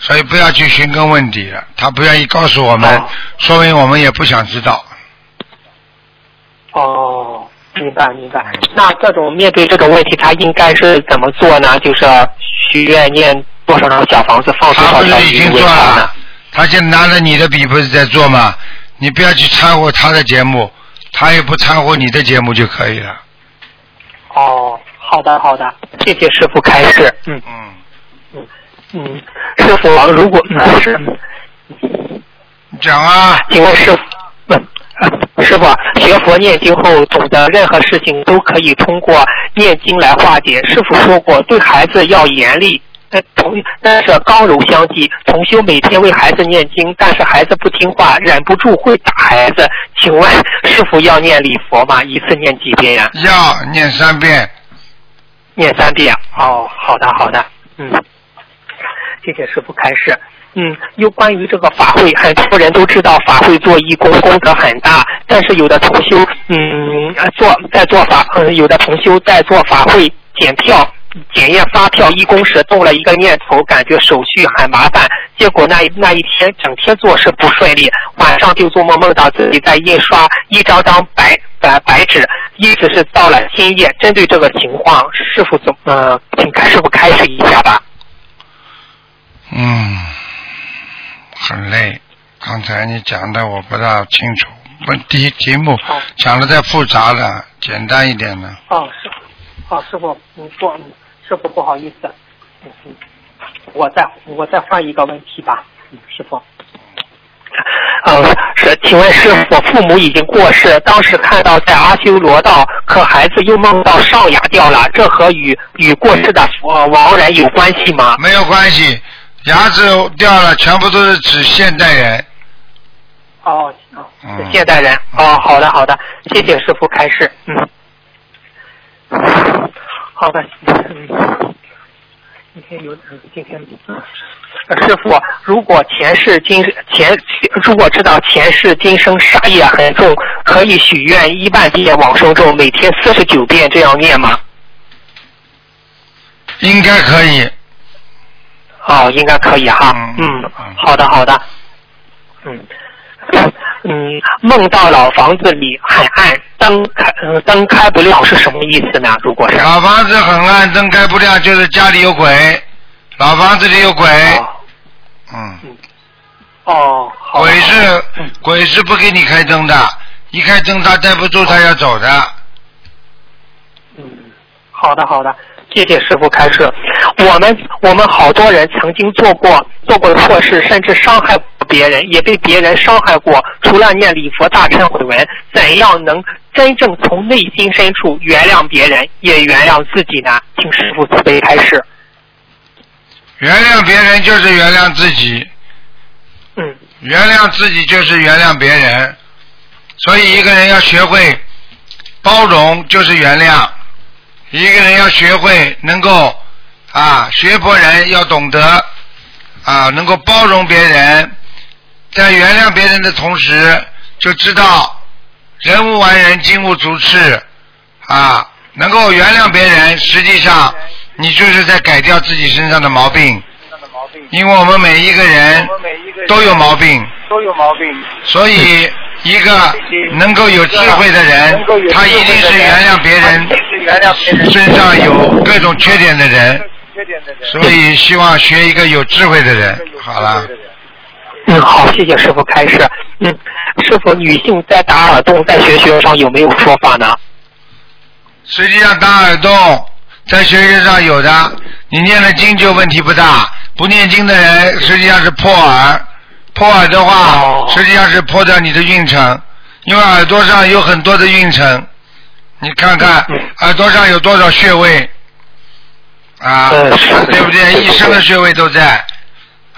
所以不要去寻根问底了。他不愿意告诉我们，哦说明我们也不想知道。哦，明白明白。那这种面对这种问题，他应该是怎么做呢？就是许愿念多少张小房子，放多他少条不是已经做了？，他现在拿着你的笔不是在做吗？你不要去掺和他的节目，他也不掺和你的节目就可以了。哦，好的好的，谢谢师傅开示。嗯嗯，嗯，师傅，如果嗯是，讲啊，请问师傅，嗯。呃师傅，学佛念经后，懂得任何事情都可以通过念经来化解。师傅说过，对孩子要严厉，但同但是刚柔相济。同修每天为孩子念经，但是孩子不听话，忍不住会打孩子。请问师傅要念礼佛吗？一次念几遍呀、要念三遍。念三遍。哦，好的好的，嗯，谢谢师傅开示。嗯，又关于这个法会，很多人都知道法会做义工功德很大，但是有的同修，嗯，做在做法，嗯，有的同修在做法会检票、检验发票义工时动了一个念头，感觉手续很麻烦，结果那那一天整天做事不顺利，晚上就做梦梦到自己在印刷一张张白白白纸，意思是到了新业。针对这个情况，师傅怎么呃，请开师傅开示一下吧。嗯，很累。刚才你讲的我不大清楚，问题题目讲的太复杂了，简单一点呢。哦，师傅，哦，师傅，嗯，不，嗯师傅不好意思，我再我再换一个问题吧，嗯，师傅。嗯，是，请问师傅，父母已经过世，当时看到在阿修罗道，可孩子又梦到上牙掉了，这和与与过世的呃亡人有关系吗？没有关系，牙齿掉了，全部都是指现代人。哦，哦现代人。哦，好的好的，谢谢师傅开示。嗯，好的，嗯，今天有嗯今天嗯师傅，如果前世今前如果知道前世今生杀业很重，可以许愿一万遍往生咒，每天四十九遍这样念吗？应该可以。哦，应该可以哈。嗯好的好的。嗯 嗯，梦到老房子里很暗，灯开嗯灯开不亮是什么意思呢？如果是老房子很暗，灯开不亮，就是家里有鬼，老房子里有鬼。哦嗯，哦，鬼是嗯鬼是不给你开灯的，一开灯他待不住，他要走的。嗯，好的好的，谢谢师傅开示。我们我们好多人曾经做过做过的错事，甚至伤害过别人，也被别人伤害过。除了念礼佛大忏悔文，怎样能真正从内心深处原谅别人，也原谅自己呢？请师傅慈悲开示。原谅别人就是原谅自己，嗯原谅自己就是原谅别人。所以一个人要学会包容，就是原谅；一个人要学会能够啊，学佛人要懂得啊，能够包容别人，在原谅别人的同时，就知道人无完人，金无足赤啊，能够原谅别人，实际上你就是在改掉自己身上的毛病。因为我们每一个人都有毛病，都有毛病。所以一个能够有智慧的人，他一定是原谅别人身上有各种缺点的人。所以希望学一个有智慧的人。好了，嗯，好，谢谢师傅开示。嗯，师傅，女性在打耳洞在学学上有没有说法呢？实际上打耳洞在学学上有的，你念了经就问题不大。不念经的人实际上是破耳，破耳的话哦。实际上是破掉你的运程，因为耳朵上有很多的运程，你看看嗯耳朵上有多少穴位。啊，对不对？一生的穴位都在。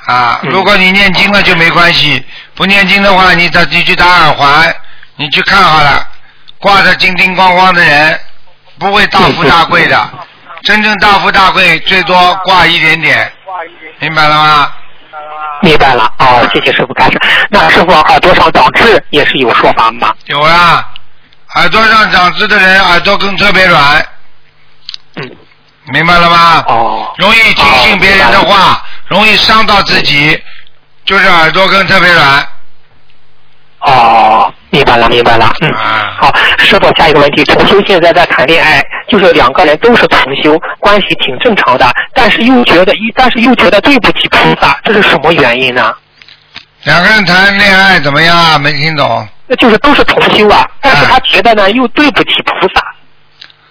啊。嗯。如果你念经了就没关系，不念经的话，你打你去打耳环，你去看好了，挂着金金光光的人不会大富大贵的，真正大富大贵最多挂一点点，明白了吗？明白了，哦，谢谢师傅开示。那师傅耳朵上长痣也是有说法吗？有啊，耳朵上长痣的人耳朵根特别软，嗯，明白了吗？哦，容易听信别人的话，容易伤到自己，就是耳朵根特别软。哦，明白了，明白了。嗯，啊好，师傅，下一个问题，同修现在在谈恋爱，就是两个人都是同修，关系挺正常的，但是又觉得一，但是又觉得对不起菩萨，这是什么原因呢？两个人谈恋爱怎么样啊？没听懂。那就是都是同修啊，但是他觉得呢，又对不起菩萨。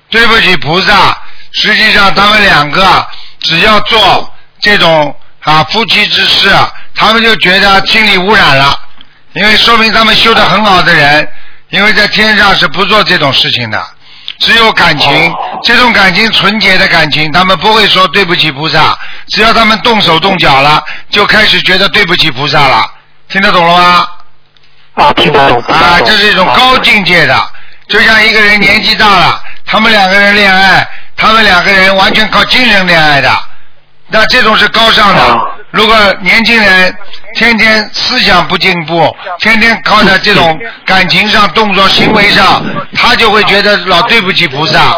对不起菩萨，实际上他们两个只要做这种啊夫妻之事，他们就觉得心理污染了，因为说明他们修的很好的人，因为在天上是不做这种事情的，只有感情，哦。这种感情纯洁的感情，他们不会说对不起菩萨，只要他们动手动脚了，就开始觉得对不起菩萨了，听得懂了吗？啊，听得懂，啊，这是一种高境界的，就像一个人年纪大了，他们两个人恋爱，他们两个人完全靠精神恋爱的，那这种是高尚的。啊。如果年轻人天天思想不进步，天天靠在这种感情上、动作、行为上，他就会觉得老对不起菩萨。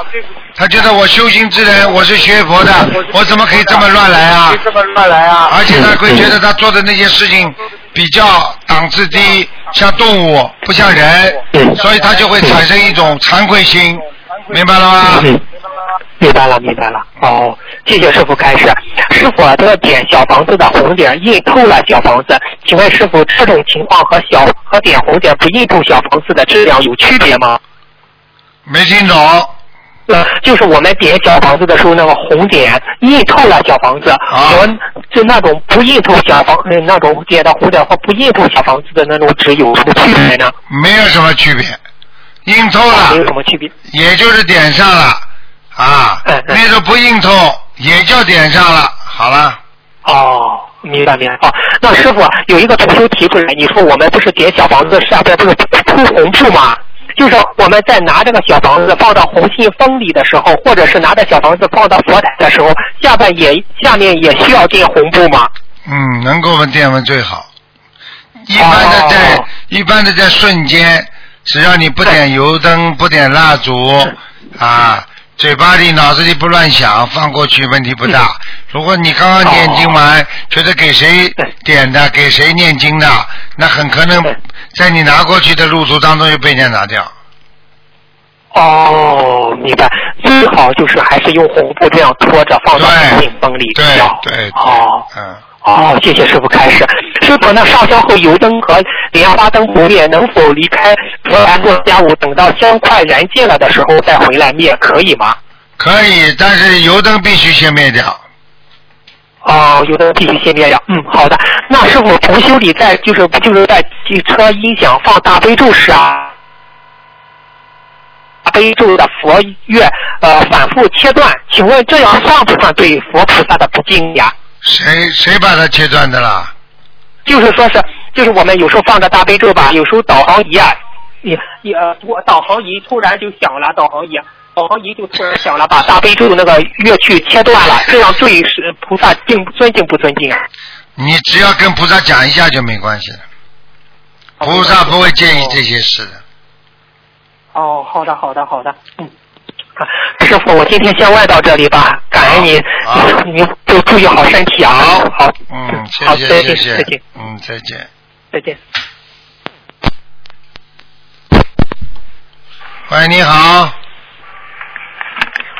他觉得我修行之人，我是学佛的，我怎么可以这么乱来啊？这么乱来啊！而且他会觉得他做的那些事情比较档次低，像动物不像人，所以他就会产生一种惭愧心，明白了吗？嗯，明白了，明白了。哦，谢谢师傅开始。师傅，这个点小房子的红点印透了小房子，请问师傅，这种情况和小和点红点不印透小房子的质量有区别吗？没听懂？呃，就是我们点小房子的时候，那个红点印透了小房子，和就那种不印透小房呃那种点的红点或不印透小房子的那种纸有什么区别呢？没有什么区别，印透啊没有什么区别。也就是点上了啊那个不硬透也叫点上了，好了。哦，明白明白。哦，那师傅有一个同修提出来，你说我们不是点小房子下边不是铺红布吗？就是我们在拿这个小房子放到红信封里的时候，或者是拿着小房子放到佛台的时候，下边也下面也需要垫红布吗？嗯，能够问电文最好。一般的在、哦一般的在瞬间，只要你不点油灯、不点蜡烛啊，嘴巴里、脑子里不乱想，放过去问题不大。如果你刚刚念经完，觉得给谁点的、给谁念经的，那很可能在你拿过去的路途当中就被人家拿掉。哦，明白。最好就是还是用红布这样拖着放到信封里对对哦。嗯，哦，谢谢师傅开始。师傅，那上香后油灯和莲花灯不灭，能否离开佛台做家务，等到香快燃尽了的时候再回来灭，可以吗？可以，但是油灯必须先灭掉。哦，油灯必须先灭掉。嗯，好的。那师傅，同修理在就是就是在汽车音响放大悲咒时啊，大悲咒的佛乐呃反复切断，请问这样算不算对佛菩萨的不敬呀？谁谁把它切断的啦？就是说是，就是我们有时候放着大悲咒吧，有时候导航仪啊，也也呃，我导航仪突然就响了，导航仪，导航仪就突然响了，把 大悲咒那个乐曲切断了，这样对是菩萨敬尊敬不尊敬啊？你只要跟菩萨讲一下就没关系了，菩萨不会介意这些事的。哦，好的，好的，好的，嗯。啊 师傅，我今天先问到这里吧，感恩你好，您 就注意好身体啊。好好，嗯，谢好，谢再见，谢谢再见，，嗯，再见。再见。喂，你好，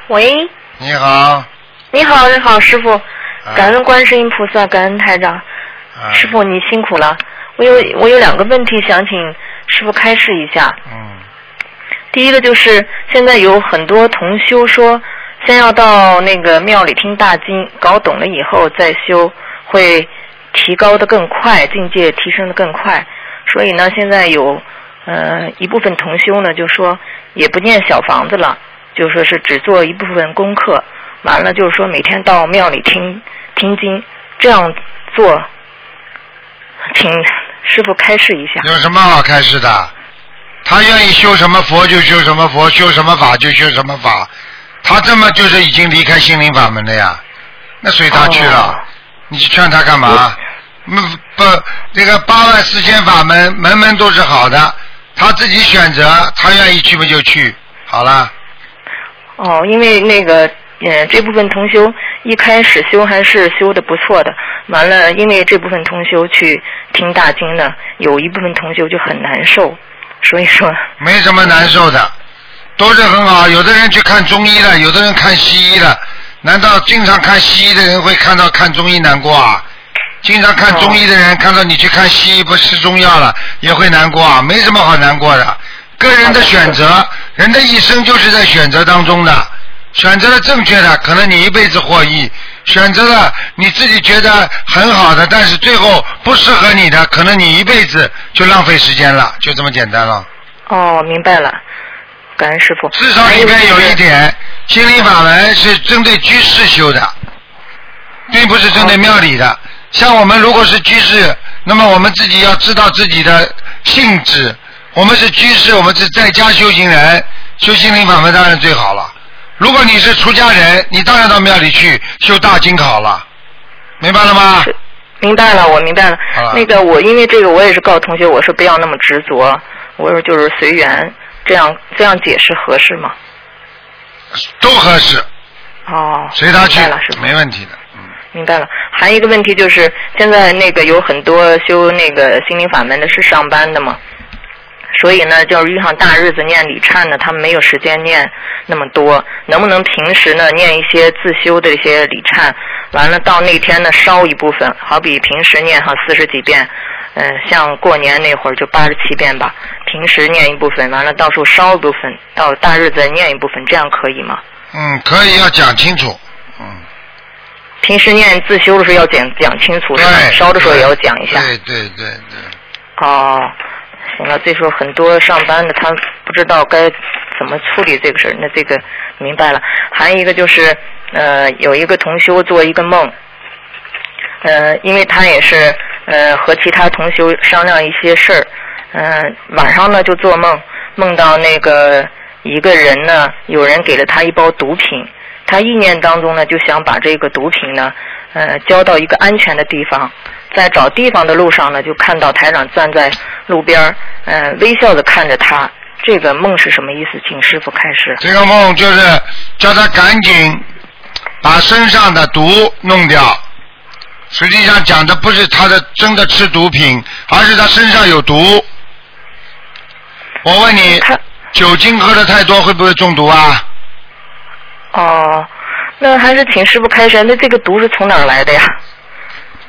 喂，你好，你好，你好，师傅，啊感恩观世音菩萨，感恩台长，啊师傅你辛苦了。我有我有两个问题想请师傅开示一下。嗯，第一个就是现在有很多同修说，先要到那个庙里听大经，搞懂了以后再修，会提高的更快，境界提升的更快。所以呢，现在有呃一部分同修呢，就说也不念小房子了，就说是只做一部分功课，完了就是说每天到庙里听听经，这样做，请师傅开示一下。有什么好开示的？他愿意修什么佛就修什么佛，修什么法就修什么法。他这么就是已经离开心灵法门了呀，那随他去了。哦你去劝他干嘛？不，不，那个八万四千法门，门门都是好的，他自己选择，他愿意去不就去，好了。哦，因为那个呃这部分同修一开始修还是修的不错的，完了因为这部分同修去听大经呢，有一部分同修就很难受，所以说没什么难受的，都是很好。有的人去看中医了，有的人看西医了。难道经常看西医的人会看到看中医难过啊？经常看中医的人看到你去看西医不吃中药了，也会难过啊？没什么好难过的。个人的选择，人的一生就是在选择当中的。选择了正确的，可能你一辈子获益；选择了你自己觉得很好的，但是最后不适合你的，可能你一辈子就浪费时间了，就这么简单了。哦明白了，感恩师傅。至少里面有一点，心灵法门是针对居士修的，并不是针对庙里的。像我们如果是居士，那么我们自己要知道自己的性质。我们是居士，我们是在家修行人，修心灵法门当然最好了。如果你是出家人，你当然到庙里去修大经考了，明白了吗？明白了，我明白了。那个我因为这个我也是告诉同学，我说不要那么执着，我说就是随缘，这样这样解释合适吗？都合适，哦，随他去了，师，傅。没问题的。嗯，明白了，还有一个问题就是，现在那个有很多修那个心灵法门的是上班的嘛，所以呢，就是遇上大日子念礼忏呢，他们没有时间念那么多，能不能平时呢念一些自修的一些礼忏，完了到那天呢烧一部分，好比平时念上四十几遍，嗯、像过年那会儿就八十七遍吧，平时念一部分，完了到时候烧一部分，到大日子念一部分，这样可以吗？嗯，可以要讲清楚。嗯。平时念自修的时候要讲讲清楚，烧的时候也要讲一下。对对对对，哦，行了，这时候很多上班的他不知道该怎么处理这个事儿，那这个明白了。还有一个就是，呃，有一个同修做一个梦，呃，因为他也是呃和其他同修商量一些事儿，呃，晚上呢就做梦，梦到那个一个人呢，有人给了他一包毒品，他意念当中呢就想把这个毒品呢，呃，交到一个安全的地方。在找地方的路上呢，就看到台长站在路边儿，呃，微笑着看着他。这个梦是什么意思？请师傅开始。这个梦就是叫他赶紧把身上的毒弄掉。实际上讲的不是他的真的吃毒品，而是他身上有毒。我问你，他酒精喝的太多会不会中毒啊？哦，那还是请师傅开示。那这个毒是从哪儿来的呀？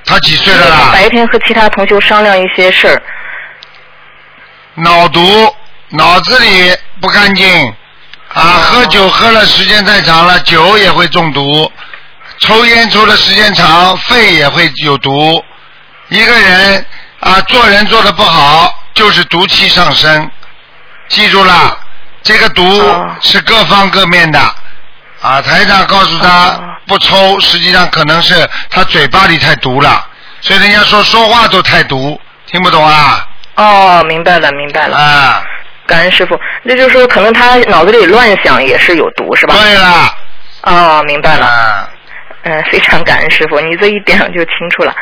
他几岁了啦？白天和其他同学商量一些事儿。脑毒，脑子里不干净啊！喝酒喝了时间太长了，酒也会中毒；抽烟抽的时间长，肺也会有毒。一个人啊，做人做的不好，就是毒气上升。记住了，这个毒哦是各方各面的。啊，台长告诉他哦不抽，实际上可能是他嘴巴里太毒了，所以人家说说话都太毒，听不懂啊？哦，明白了，明白了。啊，感恩师傅。那就是说，可能他脑子里乱想也是有毒，是吧？对了，哦，明白了。啊，嗯、非常感恩师傅，你这一点就清楚了。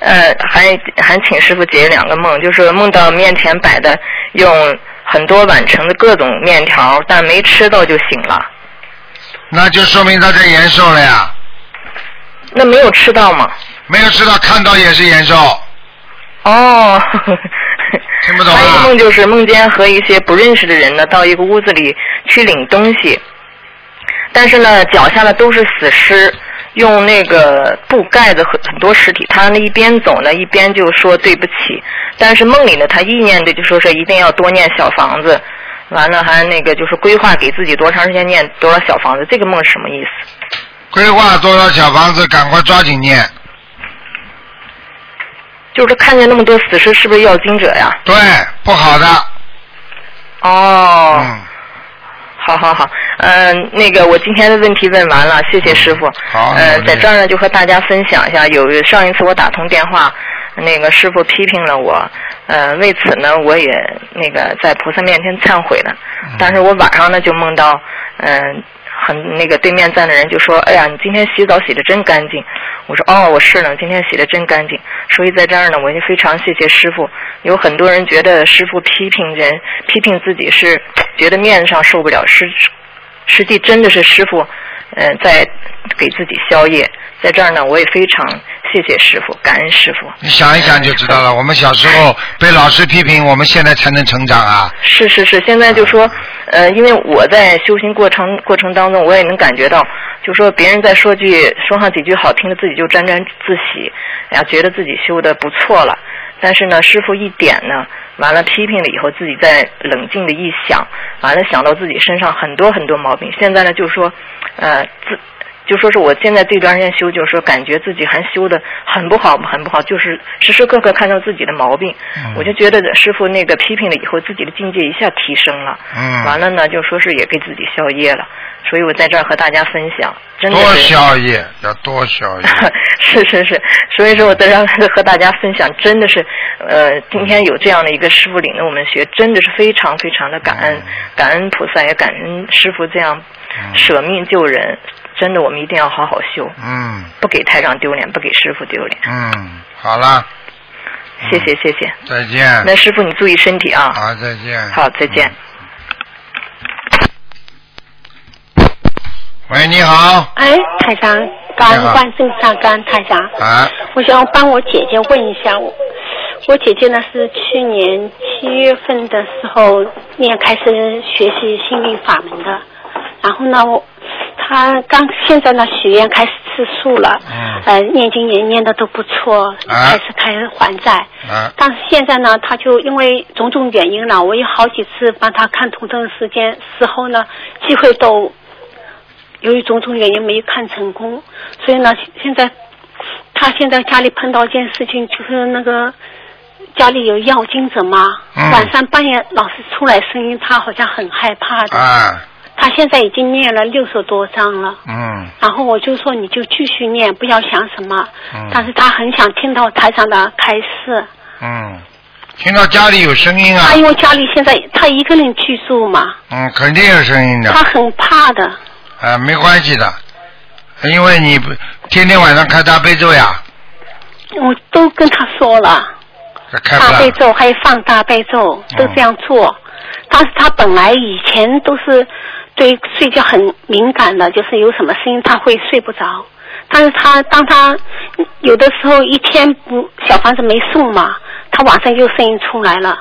嗯呃，还还请师傅解两个梦，就是梦到面前摆的用很多碗盛的各种面条，但没吃到就醒了。那就说明他在延寿了呀。那没有吃到吗？没有吃到，看到也是延寿。哦，听不懂还有一个啊？梦就是梦见和一些不认识的人呢，到一个屋子里去领东西，但是呢，脚下的都是死尸，用那个布盖着很很多尸体。他呢一边走呢，一边就说对不起，但是梦里呢，他意念的就说是一定要多念小房子，完了还那个就是规划给自己多长时间念多少小房子，这个梦是什么意思？规划多少小房子，赶快抓紧念。就是看见那么多死尸，是不是要经者呀？对，不好的。哦。嗯。好好好，嗯、那个我今天的问题问完了，谢谢师傅。好呃，在这儿呢就和大家分享一下，有上一次我打通电话，那个师傅批评了我，呃，为此呢我也那个在菩萨面前忏悔了。但是我晚上呢就梦到，嗯、很那个对面站的人就说：“哎呀，你今天洗澡洗的真干净。”我说：“哦，我是呢，今天洗的真干净。”所以在这儿呢，我就非常谢谢师傅。有很多人觉得师傅批评人、批评自己是觉得面子上受不了，实实际真的是师傅，呃，在给自己宵夜。在这儿呢，我也非常谢谢师傅，感恩师傅。你想一想就知道了。我们小时候被老师批评，我们现在才能成长啊。是是是，现在就说，呃，因为我在修行过程过程当中，我也能感觉到，就说别人在说句说上几句好听的，自己就沾沾自喜，然后，觉得自己修的不错了。但是呢，师傅一点呢，完了批评了以后，自己再冷静的一想，完了想到自己身上很多很多毛病。现在呢，就说，呃，自就说是我现在这段时间修，就是说感觉自己还修的很不好，很不好，就是时时刻刻看到自己的毛病。嗯我就觉得师傅那个批评了以后，自己的境界一下提升了。嗯。完了呢，就说是也给自己消业了，所以我在这儿和大家分享，真的多 是消业，要多消业。是是是，所以说我在这儿和大家分享，真的是，呃，今天有这样的一个师傅领着我们学，真的是非常非常的感恩，感恩菩萨，也感恩师傅这样舍命救人，真的我们一定要好好修，嗯不给台长丢脸，不给师傅丢脸。嗯，好了，谢谢谢谢，再见。那师傅你注意身体啊。好，再见。好，再见。喂，你好。哎，台长，感恩你好观世音菩萨，感恩台长。啊，我想帮我姐姐问一下，我我姐姐呢是去年七月份的时候念开始学习心灵法门的，然后呢，我她刚现在呢许愿开始吃素了，嗯呃，念经也念的都不错，啊开始开始还债。啊，但是现在呢，她就因为种种原因呢，我有好几次帮她看图腾的时间时候呢，机会都由于种种原因没有看成功，所以呢，现在他现在家里碰到一件事情，就是那个家里有要精者嘛，嗯。晚上半夜老是出来声音，他好像很害怕的。啊，他现在已经念了六十多章了，嗯。然后我就说你就继续念，不要想什么。嗯。但是他很想听到台长的开示。嗯，听到家里有声音啊。他，因为家里现在他一个人居住嘛，嗯，肯定有声音的，他很怕的。啊，没关系的，因为你不天天晚上开大悲咒呀，我都跟他说了。开，大悲咒还有放大悲咒都这样做，但是他本来以前都是对睡觉很敏感的，就是有什么声音他会睡不着。但是他当他有的时候一天不小房子没送嘛，他晚上又声音出来了，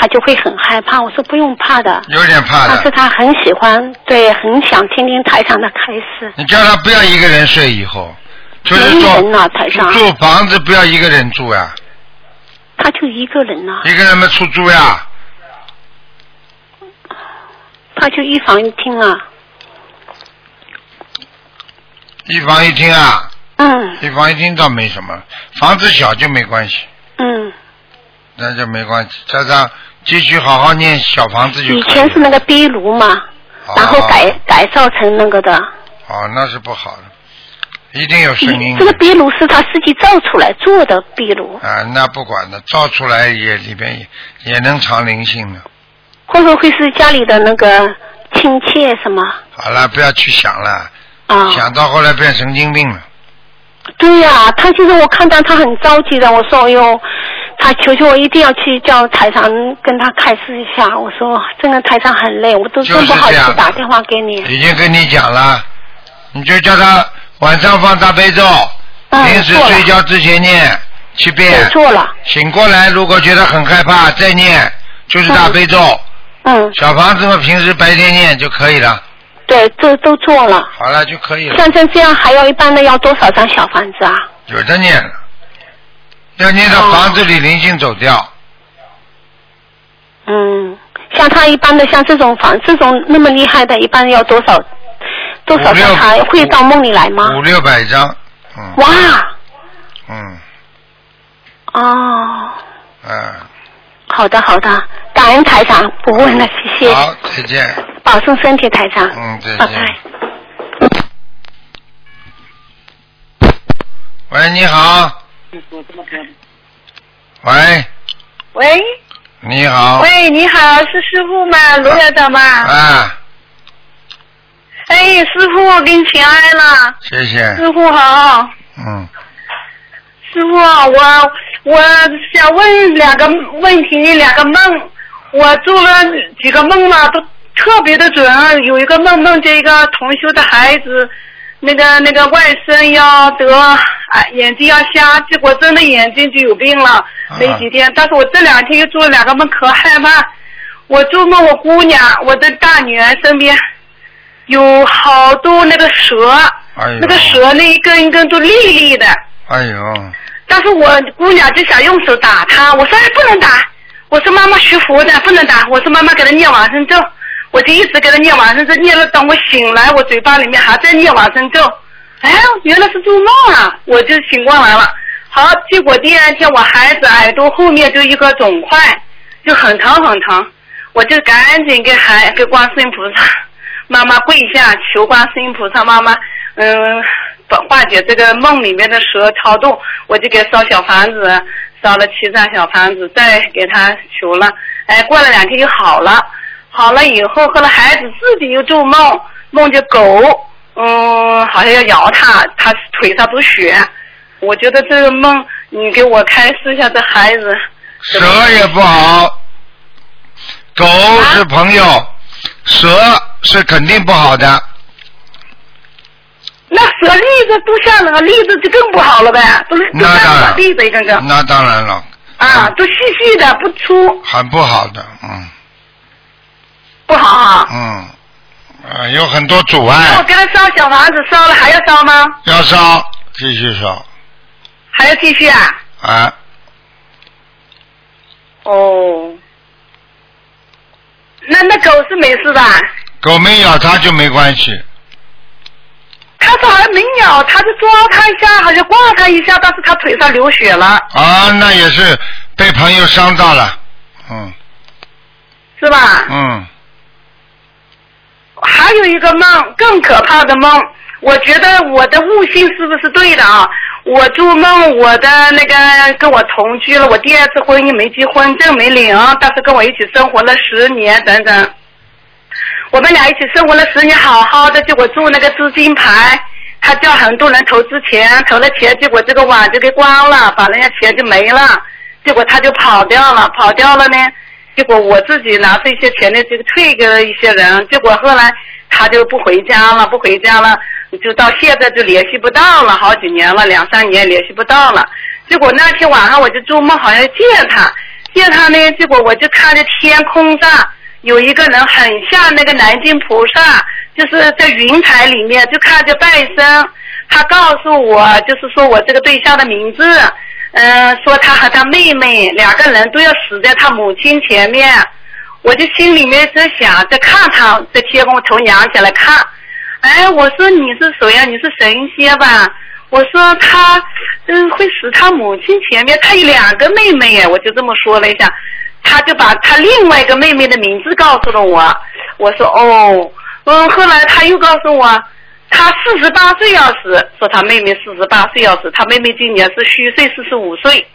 他就会很害怕。我说不用怕的，有点怕的但是。他很喜欢，对，很想听听台上的开示。你叫他不要一个人睡，以后就是没说人呐、台上，住房子不要一个人住呀，他就一个人呐、一个人嘛出租呀，他就一房一厅啊，一房一厅啊，嗯一房一厅倒没什么，房子小就没关系，嗯。那就没关系，加上继续好好念小房子就可以以前是那个壁炉嘛，然后改改造成那个的。哦，那是不好的，一定有声音这个壁炉是他自己造出来做的壁炉，啊，那不管的，造出来也里边也也能藏灵性的。会不会是家里的那个亲戚什么好了，不要去想了，啊？想到后来变神经病了。对呀、他就是我看到他很着急的，我说哎呦，他求求我一定要去叫台长跟他开示一下。我说这个台长很累，我都就是真不好意思打电话给你。已经跟你讲了，你就叫他晚上放大悲咒，嗯平时睡觉之前念七遍我，做了，醒过来如果觉得很害怕再念，就是大悲咒。嗯，小房子嘛，平时白天念就可以了，对，这都做了。好了就可以了，像这这样还要一般的要多少张小房子啊？有的念了，要念到哦房子里灵性走掉。嗯，像他一般的像这种房这种那么厉害的，一般要多少多少张？他会到梦里来吗？五六百张，嗯哇，嗯哦，嗯，好的好的，感恩台长，不问了，谢谢，好，再见，保重身体，台长，嗯，再拜见。拜。喂，你好。喂，喂你好。喂，你好，是师傅吗？卢校长吗？啊，哎，师傅，我给你请安了。谢谢。师傅好，嗯，师傅，我我想问两个问题，两个梦，我做了几个梦嘛，都特别的准。有一个梦梦见一个同修的孩子，那个那个外甥要得啊眼睛要瞎，结果真的眼睛就有病了，没几天。但是我这两天又做了两个梦，可害怕。我做梦我姑娘，我的大女儿身边有好多那个蛇，哎，那个蛇那一根一根都立立的。哎呦，但是我姑娘就想用手打他，我说哎不能打，我说妈妈学佛的不能打，我说妈妈给她念往生咒，我就一直给他念往生咒，念了等我醒来，我嘴巴里面还在念往生咒，哎，原来是做梦啊，我就醒过来了。好，结果第二天我孩子耳朵后面就一个肿块，就很疼很疼，我就赶紧给孩给观世音菩萨妈妈跪下求观世音菩萨妈妈，嗯，化解这个梦里面的蛇超度，我就给烧小房子，烧了七张小房子，再给他求了，哎，过了两天就好了，好了以后，后来孩子自己又做梦，梦见狗，嗯，好像要咬他，他腿上都血，我觉得这个梦，你给我开示一下，这孩子蛇也不好，狗是朋友，蛇是肯定不好的。那蛇栗子都像那个栗子就更不好了呗，都是那当像然。栗子一根根。那当然了，啊，都细细的不粗，很不好的，嗯不好啊。嗯，啊，有很多阻那我，给他烧小房子烧了还要烧吗？要烧继续烧还要继续啊？啊，哦，那那狗是没事吧？狗没咬它就没关系，他说好像没咬，他就抓他一下，好像挂他一下，但是他腿上流血了，啊，那也是被朋友伤到了，嗯是吧？嗯，还有一个梦，更可怕的梦，我觉得我的悟性是不是对的啊？我做梦，我的那个跟我同居了，我第二次婚姻没结婚证没领，但是跟我一起生活了十年等等。我们俩一起生活了十年，好好的，结果做那个资金牌，他叫很多人投资钱，投了钱，结果这个网就给关了，把人家钱就没了，结果他就跑掉了，跑掉了呢，结果我自己拿这些钱呢，就退给了一些人，结果后来他就不回家了，不回家了，就到现在就联系不到了，好几年了，两三年联系不到了。结果那天晚上我就做梦，好像见他，见他呢，结果我就看着天空上有一个人很像那个南京菩萨，就是在云彩里面，就看着半身。他告诉我，就是说我这个对象的名字，嗯、说他和他妹妹两个人都要死在他母亲前面。我就心里面在想，在看他，在天空头仰起来看。哎，我说你是谁呀、你是神仙吧？我说他嗯会死他母亲前面，他有两个妹妹耶，我就这么说了一下。他就把他另外一个妹妹的名字告诉了我。我说哦，嗯，后来他又告诉我，他四十八岁要死，说他妹妹四十八岁要死，他妹妹今年是虚岁四十五岁。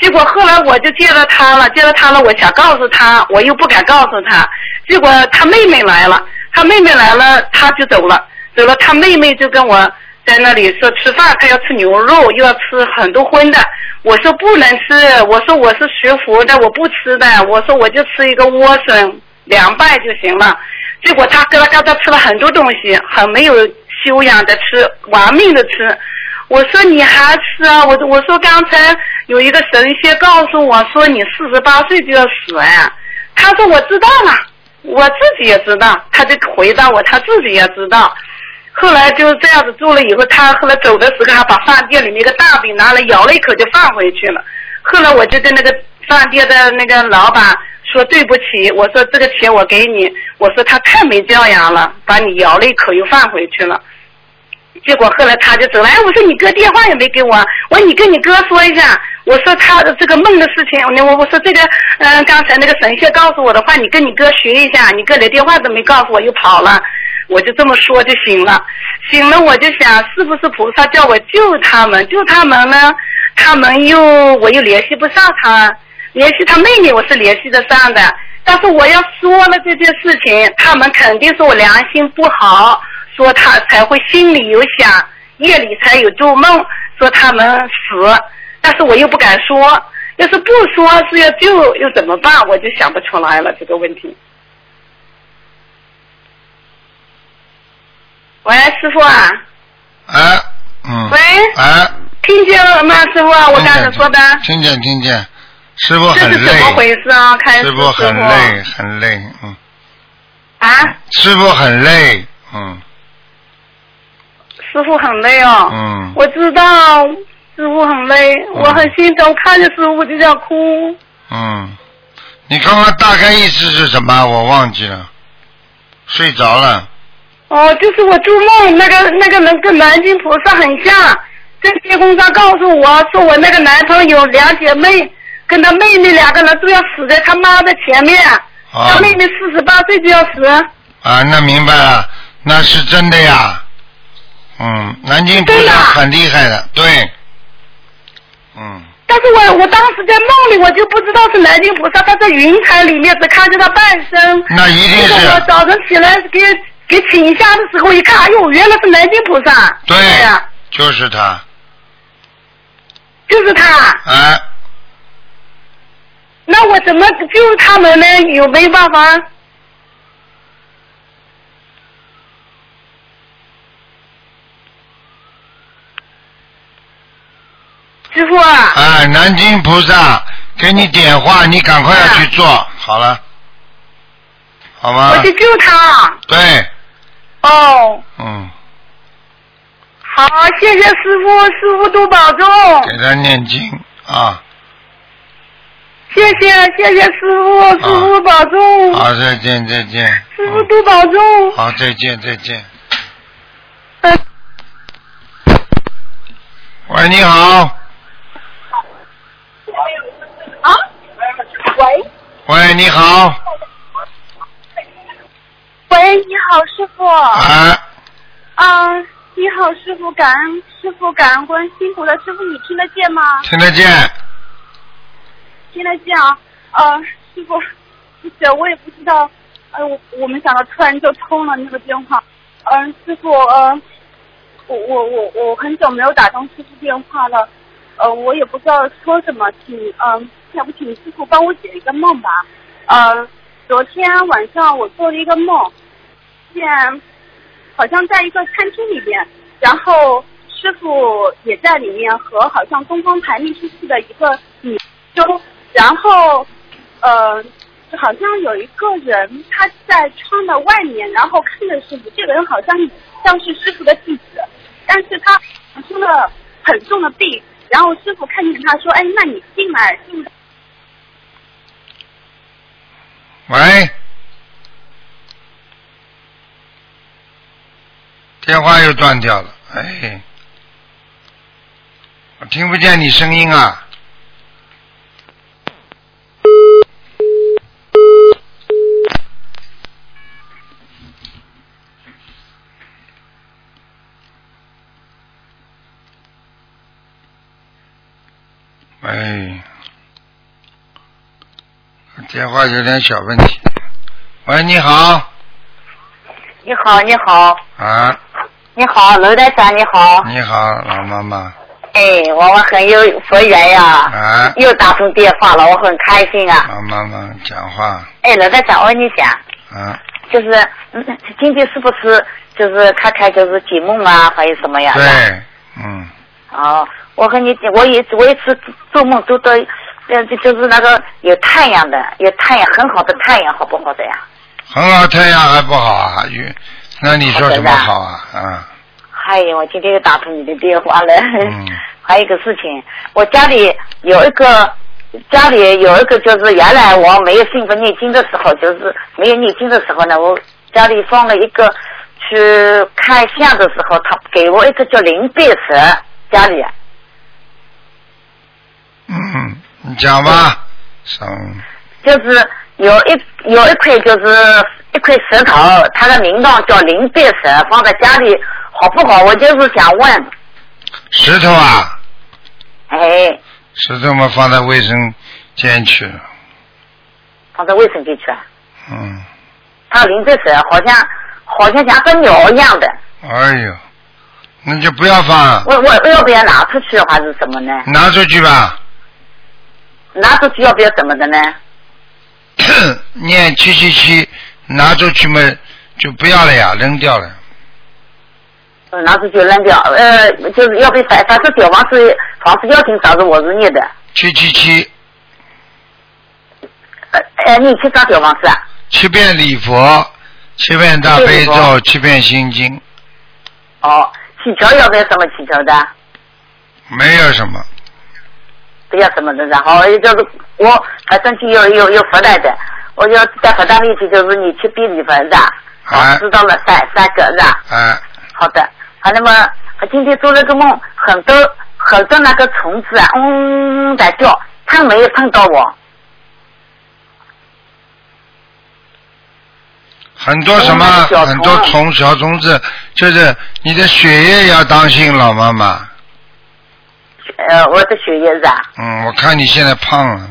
结果后来我就见到他了，见到他了，我想告诉他，我又不敢告诉他。结果他妹妹来了，他妹妹来了，他就走了，走了，他妹妹就跟我在那里说吃饭，他要吃牛肉，又要吃很多荤的。我说不能吃，我说我是学佛的，我不吃的。我说我就吃一个莴笋凉拌就行了。结果他咯啦咯哒吃了很多东西，很没有修养的吃，玩命的吃。我说你还吃啊？我我说刚才有一个神仙告诉我说你四十八岁就要死哎。他说我知道了，我自己也知道。他就回答我，他自己也知道。后来就这样子做了以后，他后来走的时候还把饭店里面一个大饼拿来咬了一口就放回去了。后来我就跟那个饭店的那个老板说对不起，我说这个钱我给你，我说他太没教养了，把你咬了一口又放回去了。结果后来他就走了，哎，我说你哥电话也没给我，我说你跟你哥说一下，我说他这个梦的事情，我我说这个嗯，刚才那个神仙告诉我的话，你跟你哥学一下，你哥连电话都没告诉我，又跑了，我就这么说就行了，醒了，我就想是不是菩萨叫我救他们，救他们呢？他们又我又联系不上他，联系他妹妹我是联系得上的，但是我要说了这件事情，他们肯定说我良心不好。说他才会心里有想，夜里才有做梦，说他们死，但是我又不敢说，要是不说是要救又怎么办？我就想不出来了这个问题。喂，师傅啊。哎，嗯。喂。哎。听见了吗，师傅？我刚才说的。听见，听见。师傅很累。这是怎么回事啊？开始。师傅很累，很累，嗯。啊。师傅很累，嗯。师傅很累哦，嗯，我知道师傅很累，我很心疼，看着师傅就想哭。嗯，你刚刚大概意思是什么？我忘记了，睡着了。哦，就是我做梦，那个那个人跟南京菩萨很像，在天空上告诉我说，我那个男朋友两姐妹跟他妹妹两个人都要死在他妈的前面，他妹妹四十八岁就要死。啊，那明白了，那是真的呀。嗯，南京菩萨很厉害的，对，嗯。但是我我当时在梦里，我就不知道是南京菩萨，他在云彩里面只看见他半身。那一定是。我早晨起来给给请下的时候一看，哎呦，原来是南京菩萨。对。就是他。就是他。哎。那我怎么救他们呢？有没有办法？师傅啊！哎，南京菩萨给你点化，你赶快要去做，好了，好吗？我去救他。对。哦。嗯。好，谢谢师傅，师傅多保重。给他念经啊。谢谢谢谢师傅，师傅保重。好，再见再见。师傅多保重。好，再见再见。喂，你好。啊？喂？喂，你好。喂，你好，师傅。啊。啊，你好，师傅，感恩师傅，感恩关辛苦了，师傅，你听得见吗？听得见。听得见啊，呃，师傅，不是，我也不知道，呃，我我们想到突然就通了那个电话，嗯，师傅，呃，我我我我很久没有打通师傅电话了，呃，我也不知道说什么，请嗯。要不请师傅帮我解一个梦吧。呃，昨天晚上我做了一个梦，见好像在一个餐厅里面，然后师傅也在里面和好像东方台秘书室的一个女生，然后呃，好像有一个人他在窗的外面，然后看着师傅，这个人好像像是师傅的弟子，但是他生了很重的病，然后师傅看见他说，哎，那你进来进来。喂，电话又断掉了，哎，我听不见你声音啊。哎。电话有点小问题。喂，你好。你好，你好。啊。你你好，楼台长，你好。你好，老妈妈。哎，我们很有佛缘呀，啊，又打通电话了，我很开心啊。老妈妈讲话，哎，楼台长，我跟你讲，啊，就是嗯，今天是不是就是看看就是解梦啊，还有什么呀？对，嗯，哦，我和你讲，我也我一次做梦都到，呃，就就是那个有太阳的，有太阳很好的太阳，好不好的呀？很好，太阳还不好啊，有那你说什么好啊？啊，还有，我今天又打通你的电话了。嗯 还有一个事情，我家里有一个，家里有一个，就是原来我没有信佛念经的时候，就是没有念经的时候呢，我家里放了一个，去看相的时候，他给我一个叫灵贝蛇，家里嗯，你讲吧，上。就是有一有一块就是一块石头，它的名堂叫灵璧石，放在家里好不好？我就是想问，石头啊，哎，石头嘛放在卫生间去了，放在卫生间去啊？嗯，它灵璧石好像好像像个鸟一样的，哎呦，那就不要放了，我我要不要拿出去还是什么呢？拿出去吧，拿出去要不要怎么的呢？念七七七，拿出去嘛就不要了呀，扔掉了。呃拿出去扔掉，呃，就是要被反反正小房子房子邀请啥子我是念的，七七七，呃呃，念七张小房子啊，七遍礼佛，七遍大悲咒，七遍心经，哦，祈求要不要什么祈求的？没有什么。不要什么的，然后就是我反正就有有有佛来的，我要在佛堂面前就是你去比礼佛是吧？哎知道了三三个是吧？嗯，好的，好，那么我今天做了个梦，很多很多那个虫子啊，嗡在叫，它没有碰到我，很多什么很多虫小虫子，就是你的血液要当心，老妈妈。呃，我的血液是吧？嗯，我看你现在胖了，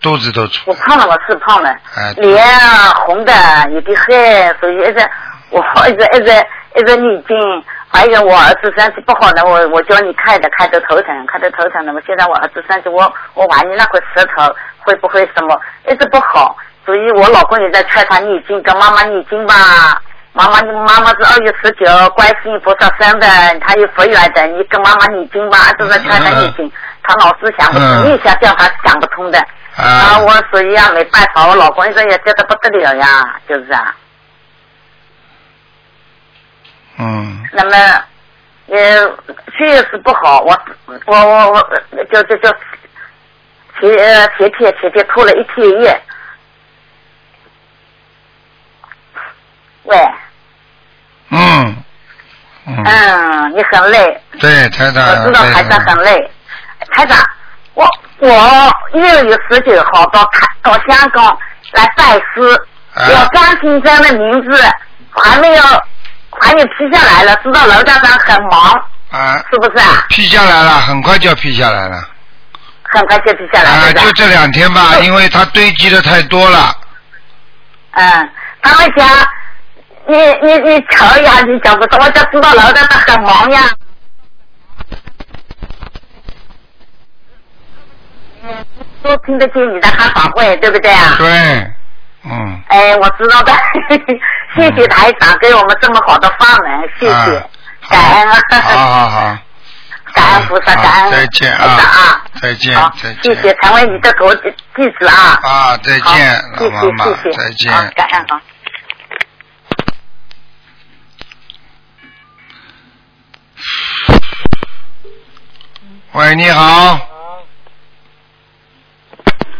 肚子都出我。胖了，我是胖了，哎，脸啊红的，有点黑，所以一直我一直一直一直逆经。还有我儿子身体不好呢，我我叫你看的，看的头疼，看的头疼。那么现在我儿子身体，我我怀疑那块石头会不会什么一直不好，所以我老公也在劝他念经，跟妈妈逆经吧。妈妈，你妈妈是二月十九观世音菩萨生的，她有佛缘的，你跟妈妈念经吧，就是劝他念经。她老是想不通，嗯念下叫她想不通的。啊，啊，我所以啊，没办法，我老公一直也觉得不得了呀，就是啊。嗯，那么，也确实不好，我我我我就就就前呃前天前天吐了一天液。喂，嗯，嗯，嗯，你很累，对，台长。我知道台长很累。台长，我我六月十九号到台到香港来拜师，啊我张先生的名字还没有还没批下来了，知道楼道长很忙，啊，是不是啊？批下来了，很快就要批下来了。很快就批下来啊，了，就这两天吧，因为他堆积的太多了。嗯，他们讲你你你瞧呀，你讲不懂，我就知道老大长很忙呀。都听得见你的喊法会，对不对啊？对，嗯，哎，我知道的，谢谢台长给我们这么好的法门，谢谢，啊感恩啊，好好好，感恩菩萨，感恩再见啊啊，，再见，再见。谢谢，成为你的头弟弟子啊，啊，再见，谢老妈谢谢，再见。感恩啊。喂，你好，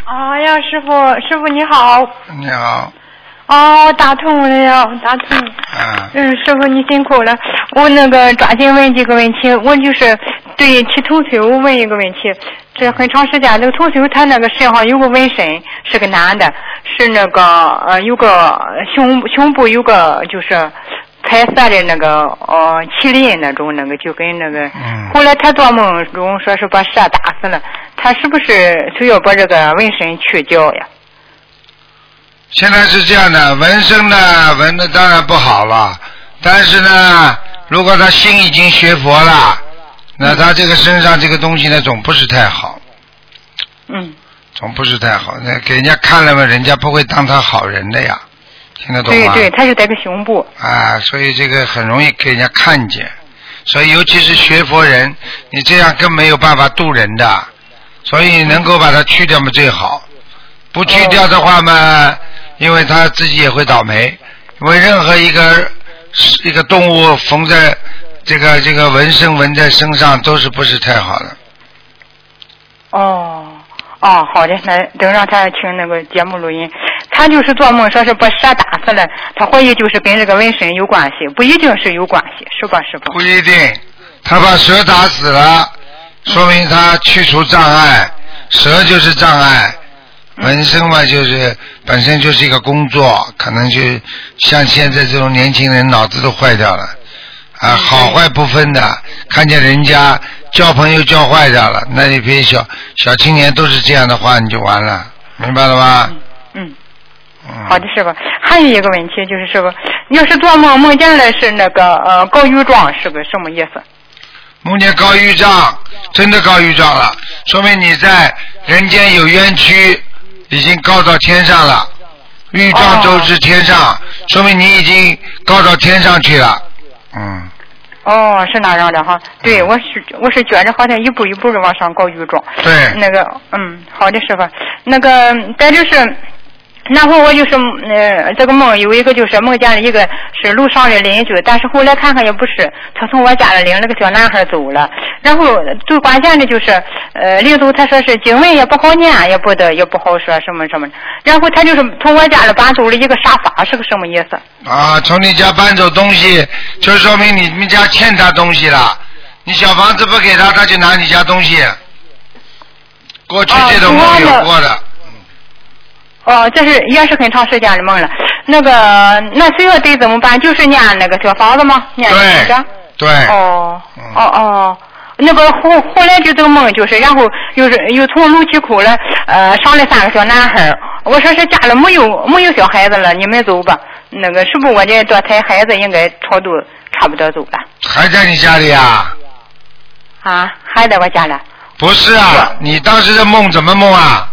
哎呀，师傅，师傅你好，你好，哦，打通了呀，打通。啊，嗯，师傅你辛苦了。我那个抓紧问几个问题，我就是对齐同修问一个问题。这很长时间，那个同修他那个身上有个纹身，是个男的，是那个呃有个胸胸部有个就是彩色的那个呃麒麟那种那个就跟那个。嗯，后来他做梦中说是把蛇打死了，他是不是就要把这个纹身去掉呀？现在是这样的，纹身呢，纹的当然不好了，但是呢，如果他心已经学佛了，那他这个身上这个东西呢，总不是太好，嗯，总不是太好。那给人家看了嘛，人家不会当他好人的呀，听得懂吗？对对，他就带个胸部。啊，所以这个很容易给人家看见，所以尤其是学佛人，你这样更没有办法渡人的，所以能够把它去掉嘛最好，不去掉的话嘛，因为他自己也会倒霉，因为任何一个一个动物缝在这个这个纹身纹在身上都是不是太好的。哦哦，好的，那等让他听那个节目录音。他就是做梦说是把蛇打死了，他怀疑就是跟这个纹身有关系，不一定是有关系，是吧，师傅？不一定，他把蛇打死了，说明他去除障碍，蛇就是障碍，纹身嘛就是本身就是一个工作，可能就像现在这种年轻人脑子都坏掉了，啊，好坏不分的，看见人家交朋友交坏掉了，那你别小小青年都是这样的话，你就完了，明白了吗？嗯。好的，师傅。还有一个问题就是，师傅，要是做梦梦见了是那个呃高玉状，是个什么意思？梦见高玉状，真的高玉状了，说明你在人间有冤屈，已经告到天上了。玉状都是天上，说明你已经告到天上去了。嗯，哦，是那样的哈。对，我是我是觉着好像一步一步的往上高玉状。对。那个，嗯，好的，师傅。那个，再就是。然后我就是呃，这个梦有一个就是梦见了一个是楼上的邻居，但是后来看看也不是，他从我家里领了个小男孩走了。然后最关键的就是呃，临走他说是经文也不好念，也不得也不好说什么什么。然后他就是从我家里搬走了一个沙发，是个什么意思？啊，从你家搬走东西，就说明你们家欠他东西了。你小房子不给他，他就拿你家东西。过去这种梦有过的。哦，这是也是很长时间的梦了。那个，那需要得怎么办？就是念那个小房子吗？念那个。对。哦。哦哦。那个后后来就这个梦，就是然后又是又从楼梯口了，呃，上来三个小男孩。我说是家里没有没有小孩子了，你们走吧。那个是不是我这多胎孩子应该超度差不多走了？还在你家里啊？啊，还在我家里。不是啊，你当时的梦怎么梦啊？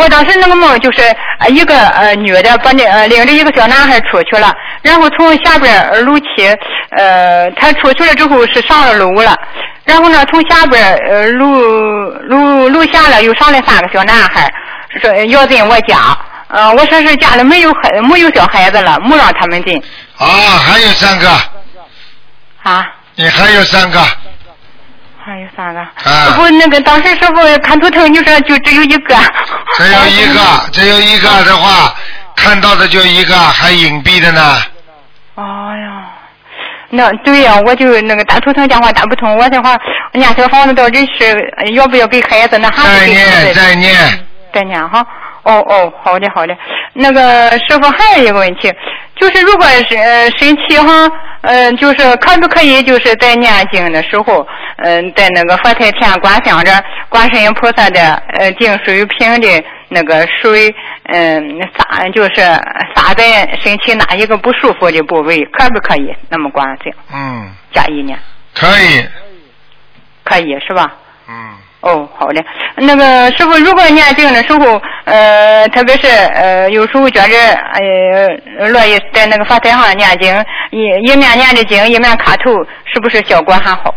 我当时那个梦就是一个呃女的把那呃领着一个小男孩出去了，然后从下边楼梯呃他出去了之后是上了楼了，然后呢从下边呃楼楼楼下了又上来三个小男孩，说要进我家，呃我说是家里没有孩没有小孩子了，没让他们进。啊，还有三个。啊。你还有三个。还有三个，不，那个当时师傅看图腾，你说就只有一个。只有一个，只有一个的话，看到的就一个，还隐蔽的呢。哎呀，那对呀，我就那个打图腾电话打不通，我的话念小房子到底是要不要给孩子？那还是再念，再念，再念哈。哦哦，好的好的。那个师傅还有一个问题，就是如果是身体哈，嗯，就是可不可以就是在念经的时候，嗯，在那个佛台前观想着观世音菩萨的呃净水瓶的那个水，嗯，洒就是洒在身体哪一个不舒服的部位，可不可以那么观想？嗯。加一念。可以。可以是吧？嗯。哦，好的。那个师傅，如果念经的时候，呃，特别是呃，有时候觉着呃，乐意在那个发台上念经，一一面念着经，一面磕头，是不是效果还好？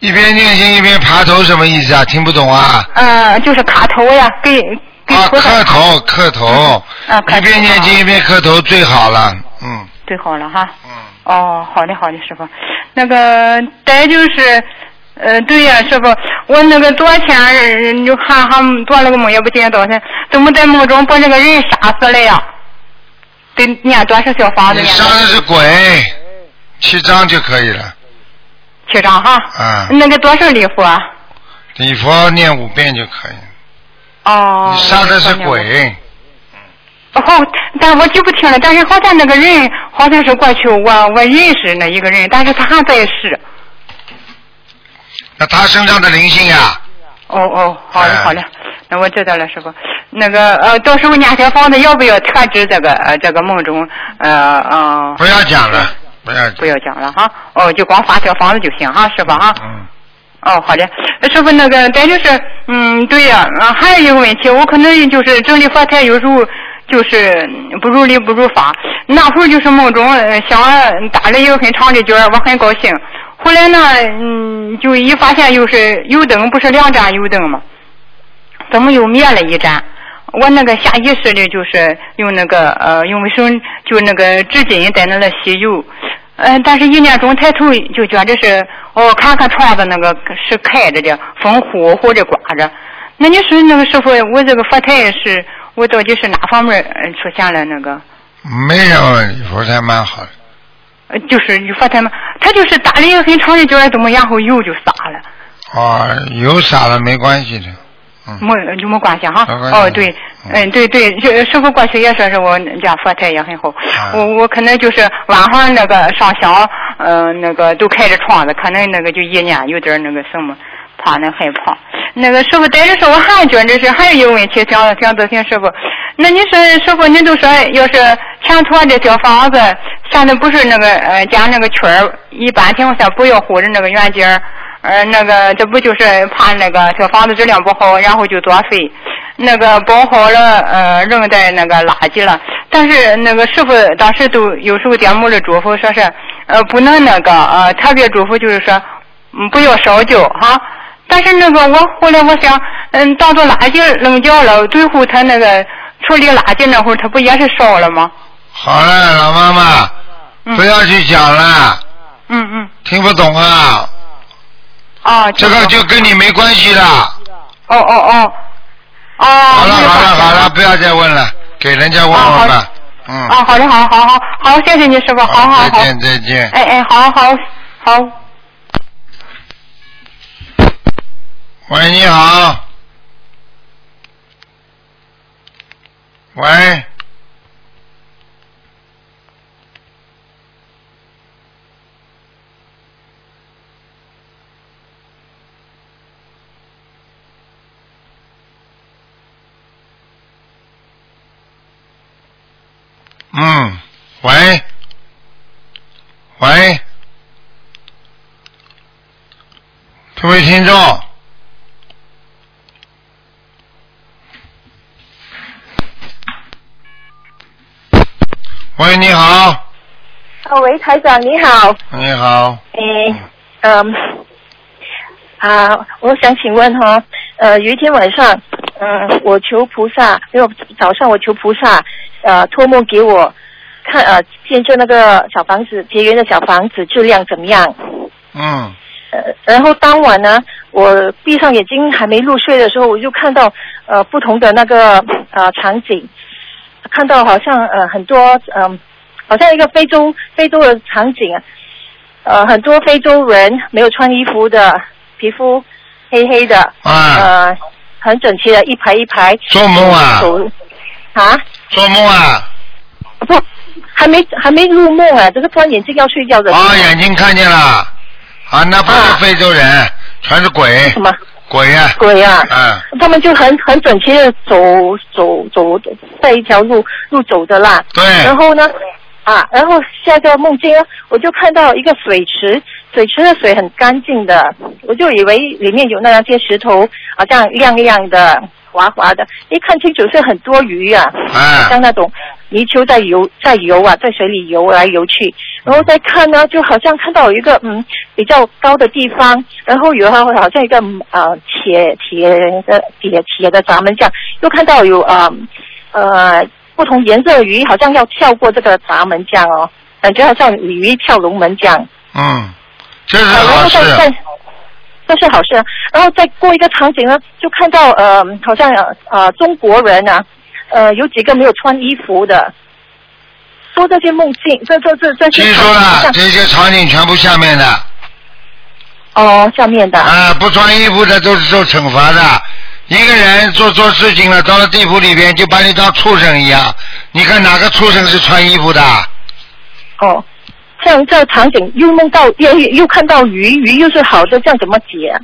一边念经一边爬头什么意思啊？听不懂啊？嗯，就是磕头呀，给给啊，磕头磕头。啊，一边念经一边磕头最好了，嗯。最好了哈。嗯。哦，好的好的，师傅。那个再就是，呃，对呀，师傅，我那个昨天就还还做了个梦，也不见得多少天，怎么在梦中把那个人杀死了呀？得念多少小房子？你杀的是鬼，七张就可以了。七张哈。啊。那个多少礼佛？礼佛念五遍就可以。哦。你杀的是鬼。好，但我记不清了。但是好像那个人好像是过去我我认识那一个人，但是他还在世。那他身上的灵性呀？哦哦，好嘞好嘞，那我知道了，师傅。那个呃，到时候念小房子要不要特指这个呃这个梦中呃嗯、不要讲了，不要不要讲了哈，哦，就光发小房子就行哈，师傅哈。嗯。哦，好的，呃师傅那个，咱就是，嗯，对呀、啊，还有一个问题，我可能就是整理佛台，有时候就是不如理不如法。那会儿就是梦中想打了一个很长的卷，我很高兴。后来呢，嗯，就一发现又是油灯，不是两盏油灯吗？怎么又灭了一盏？我那个下意识的就是用那个呃用卫生就那个纸巾在那里吸油，嗯、但是一念中抬头就觉着是哦，看看窗子那个是开着的，风呼呼的刮着。那你说那个师傅，我这个佛台是我到底是哪方面呃出现了那个？没什么问题，佛台蛮好的。呃就是有佛台嘛，他就是打了一个很长的卷儿，怎么然后油就洒了，哦，油洒了没关系的。没就没关系哈。哦，对，嗯，对对，就师傅过去也说是我家佛台也很好，啊我我可能就是晚上那个上香，嗯、那个都开着窗子，可能那个就意念有点那个什么。怕那害怕，那个师傅带着说，我还觉得是还有问题，想想咨询师傅。那你说师傅，你都说要是前头的小房子，现在不是那个呃加那个圈儿，一般情况下不要护着那个原件儿，呃那个这不就是怕那个小房子质量不好，然后就作废，那个包好了呃扔在那个垃圾了。但是那个师傅当时都有时候点木的嘱咐说是呃不能那个呃特别嘱咐就是说嗯不要烧焦哈。但是那个我后来我想，嗯，当做垃圾扔掉了，最后他那个处理垃圾那会儿，他不也是烧了吗？好了，老妈妈，不要去讲了，嗯嗯。听不懂啊。啊。这个就跟你没关系了。哦哦哦。哦。好了好了好了，不要再问了，给人家问问吧。嗯。啊，好的，好好好好，谢谢你师傅，好好好。再见再见。哎哎，好好好。喂，你好。喂。嗯，喂，喂，各位听众，喂，你好，哦，喂，台长你好，你好，诶，嗯，啊，我想请问哈，呃，有一天晚上，嗯，我求菩萨，因为早上我求菩萨，呃，托梦给我看，呃，见证那个小房子结缘的小房子质量怎么样？嗯，呃，然后当晚呢，我闭上眼睛还没入睡的时候，我就看到呃不同的那个呃场景，看到好像呃很多嗯、好像一个非洲非洲的场景啊，呃很多非洲人没有穿衣服的，皮肤黑黑的，啊呃很整齐的一排一排。做梦啊啊？做梦啊？不，还没还没入梦啊，这个突然眼睛要睡觉的。啊，眼睛看见了，啊，那不是非洲人，全是鬼。什么？鬼呀、鬼啊！嗯，他们就很很整齐的走走走在一条路路走的啦。对然后呢，啊，然后下个梦境呢，我就看到一个水池，水池的水很干净的，我就以为里面有那些石头，好像亮亮的、滑滑的，一看清楚是很多鱼啊，像那种泥鳅在游在游啊，在水里游来游去。然后再看呢，就好像看到有一个嗯比较高的地方，然后有好好像一个嗯呃铁铁的铁铁的闸门这样，又看到有呃呃不同颜色的鱼，好像要跳过这个闸门这样哦，感觉好像鲤鱼跳龙门这样。嗯，这是好事。后再再这是好事啊。然后再过一个场景呢，就看到呃，好像呃呃中国人啊，呃有几个没有穿衣服的，说这些梦境，这这这这些记住了，这些场景全部下面的。哦，下面的。啊，不穿衣服的都是受惩罚的。一个人做错事情了，到了地府里边就把你当畜生一样。你看哪个畜生是穿衣服的？哦，像这场景又梦到又又看到鱼，鱼又是好的，这样怎么解啊？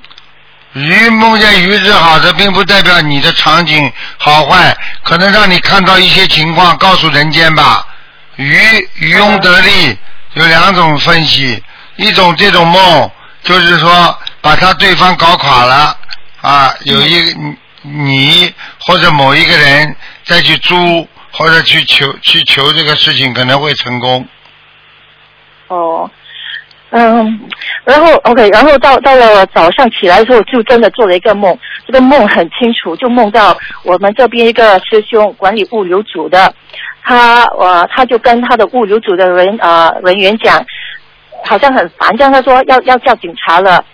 鱼梦见鱼是好的，并不代表你的场景好坏，可能让你看到一些情况，告诉人间吧。渔渔翁得利有两种分析，一种这种梦就是说把他对方搞垮了啊，有一个你或者某一个人再去租或者去求去求这个事情可能会成功。哦，嗯，然后 OK，然后到到了早上起来之后，就真的做了一个梦，这个梦很清楚，就梦到我们这边一个师兄管理物流组的，他呃他就跟他的物流组的人呃人员讲，好像很烦，这样他说要要叫警察了，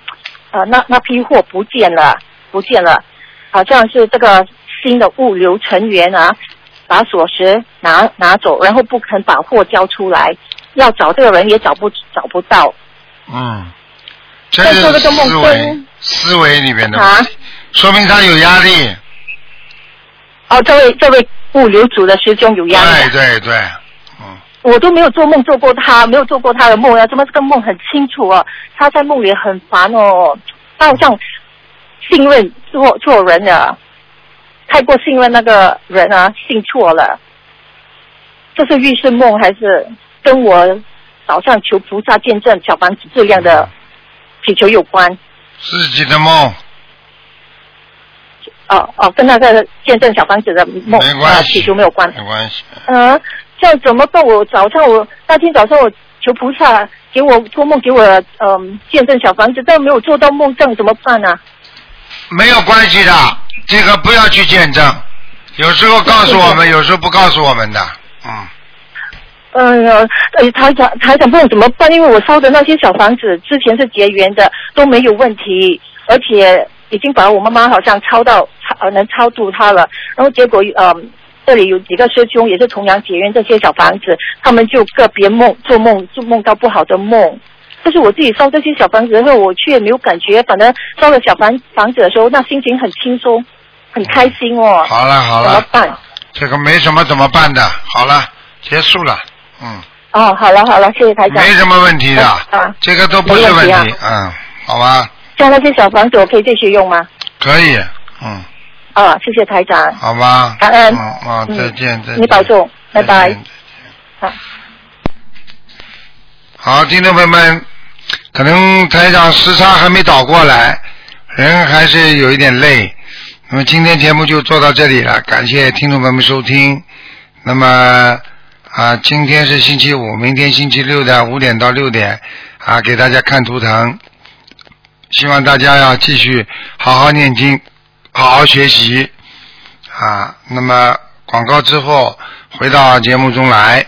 呃那那批货不见了，不见了，好像是这个新的物流成员啊，把锁匙拿拿走，然后不肯把货交出来。要找这个人也找不找不到。嗯，这但是是这个梦思维跟思维里面的啊，说明他有压力。哦，这位这位物流组的师兄有压力啊，对对对，我都没有做梦做过他，没有做过他的梦啊，怎么这个梦很清楚啊？他在梦里很烦哦，他好像信任错错人了，太过信任那个人啊，信错了。这是预示梦还是跟我早上求菩萨见证小房子质量的祈求有关？自己的梦哦哦，跟那个见证小房子的梦没关呃系祈求没有关。没关系。呃，这样怎么办？我早上我那天早上我求菩萨给我托梦给我嗯、见证小房子，但没有做到梦证，怎么办呢、没有关系的，这个不要去见证，有时候告诉我们，有时候不告诉我们的。嗯，哎呀，哎，台长，台长，不懂怎么办？因为我烧的那些小房子之前是结缘的，都没有问题，而且已经把我妈妈好像超到超呃能超度她了。然后结果呃，这里有几个师兄也是同样结缘这些小房子，他们就个别梦做梦就梦到不好的梦。但是我自己烧这些小房子的时候，我却没有感觉，反正烧了小房房子的时候，那心情很轻松，很开心哦。好了好了，怎么办？这个没什么怎么办的，好了，结束了，嗯，哦，好了好了，谢谢台长。没什么问题的，啊，这个都不是问题题，嗯，好吧，像那些小房子，我可以继续用吗？可以，嗯，啊，谢谢台长，好吧，感恩。嗯啊，嗯再见再见，你保重，拜拜。好好，听众朋友们，可能台长时差还没倒过来，人还是有一点累。那么今天节目就做到这里了，感谢听众朋友们收听。那么啊，今天是星期五，明天星期六的五点到六点啊，给大家看图腾。希望大家要继续好好念经，好好学习啊。那么广告之后回到节目中来。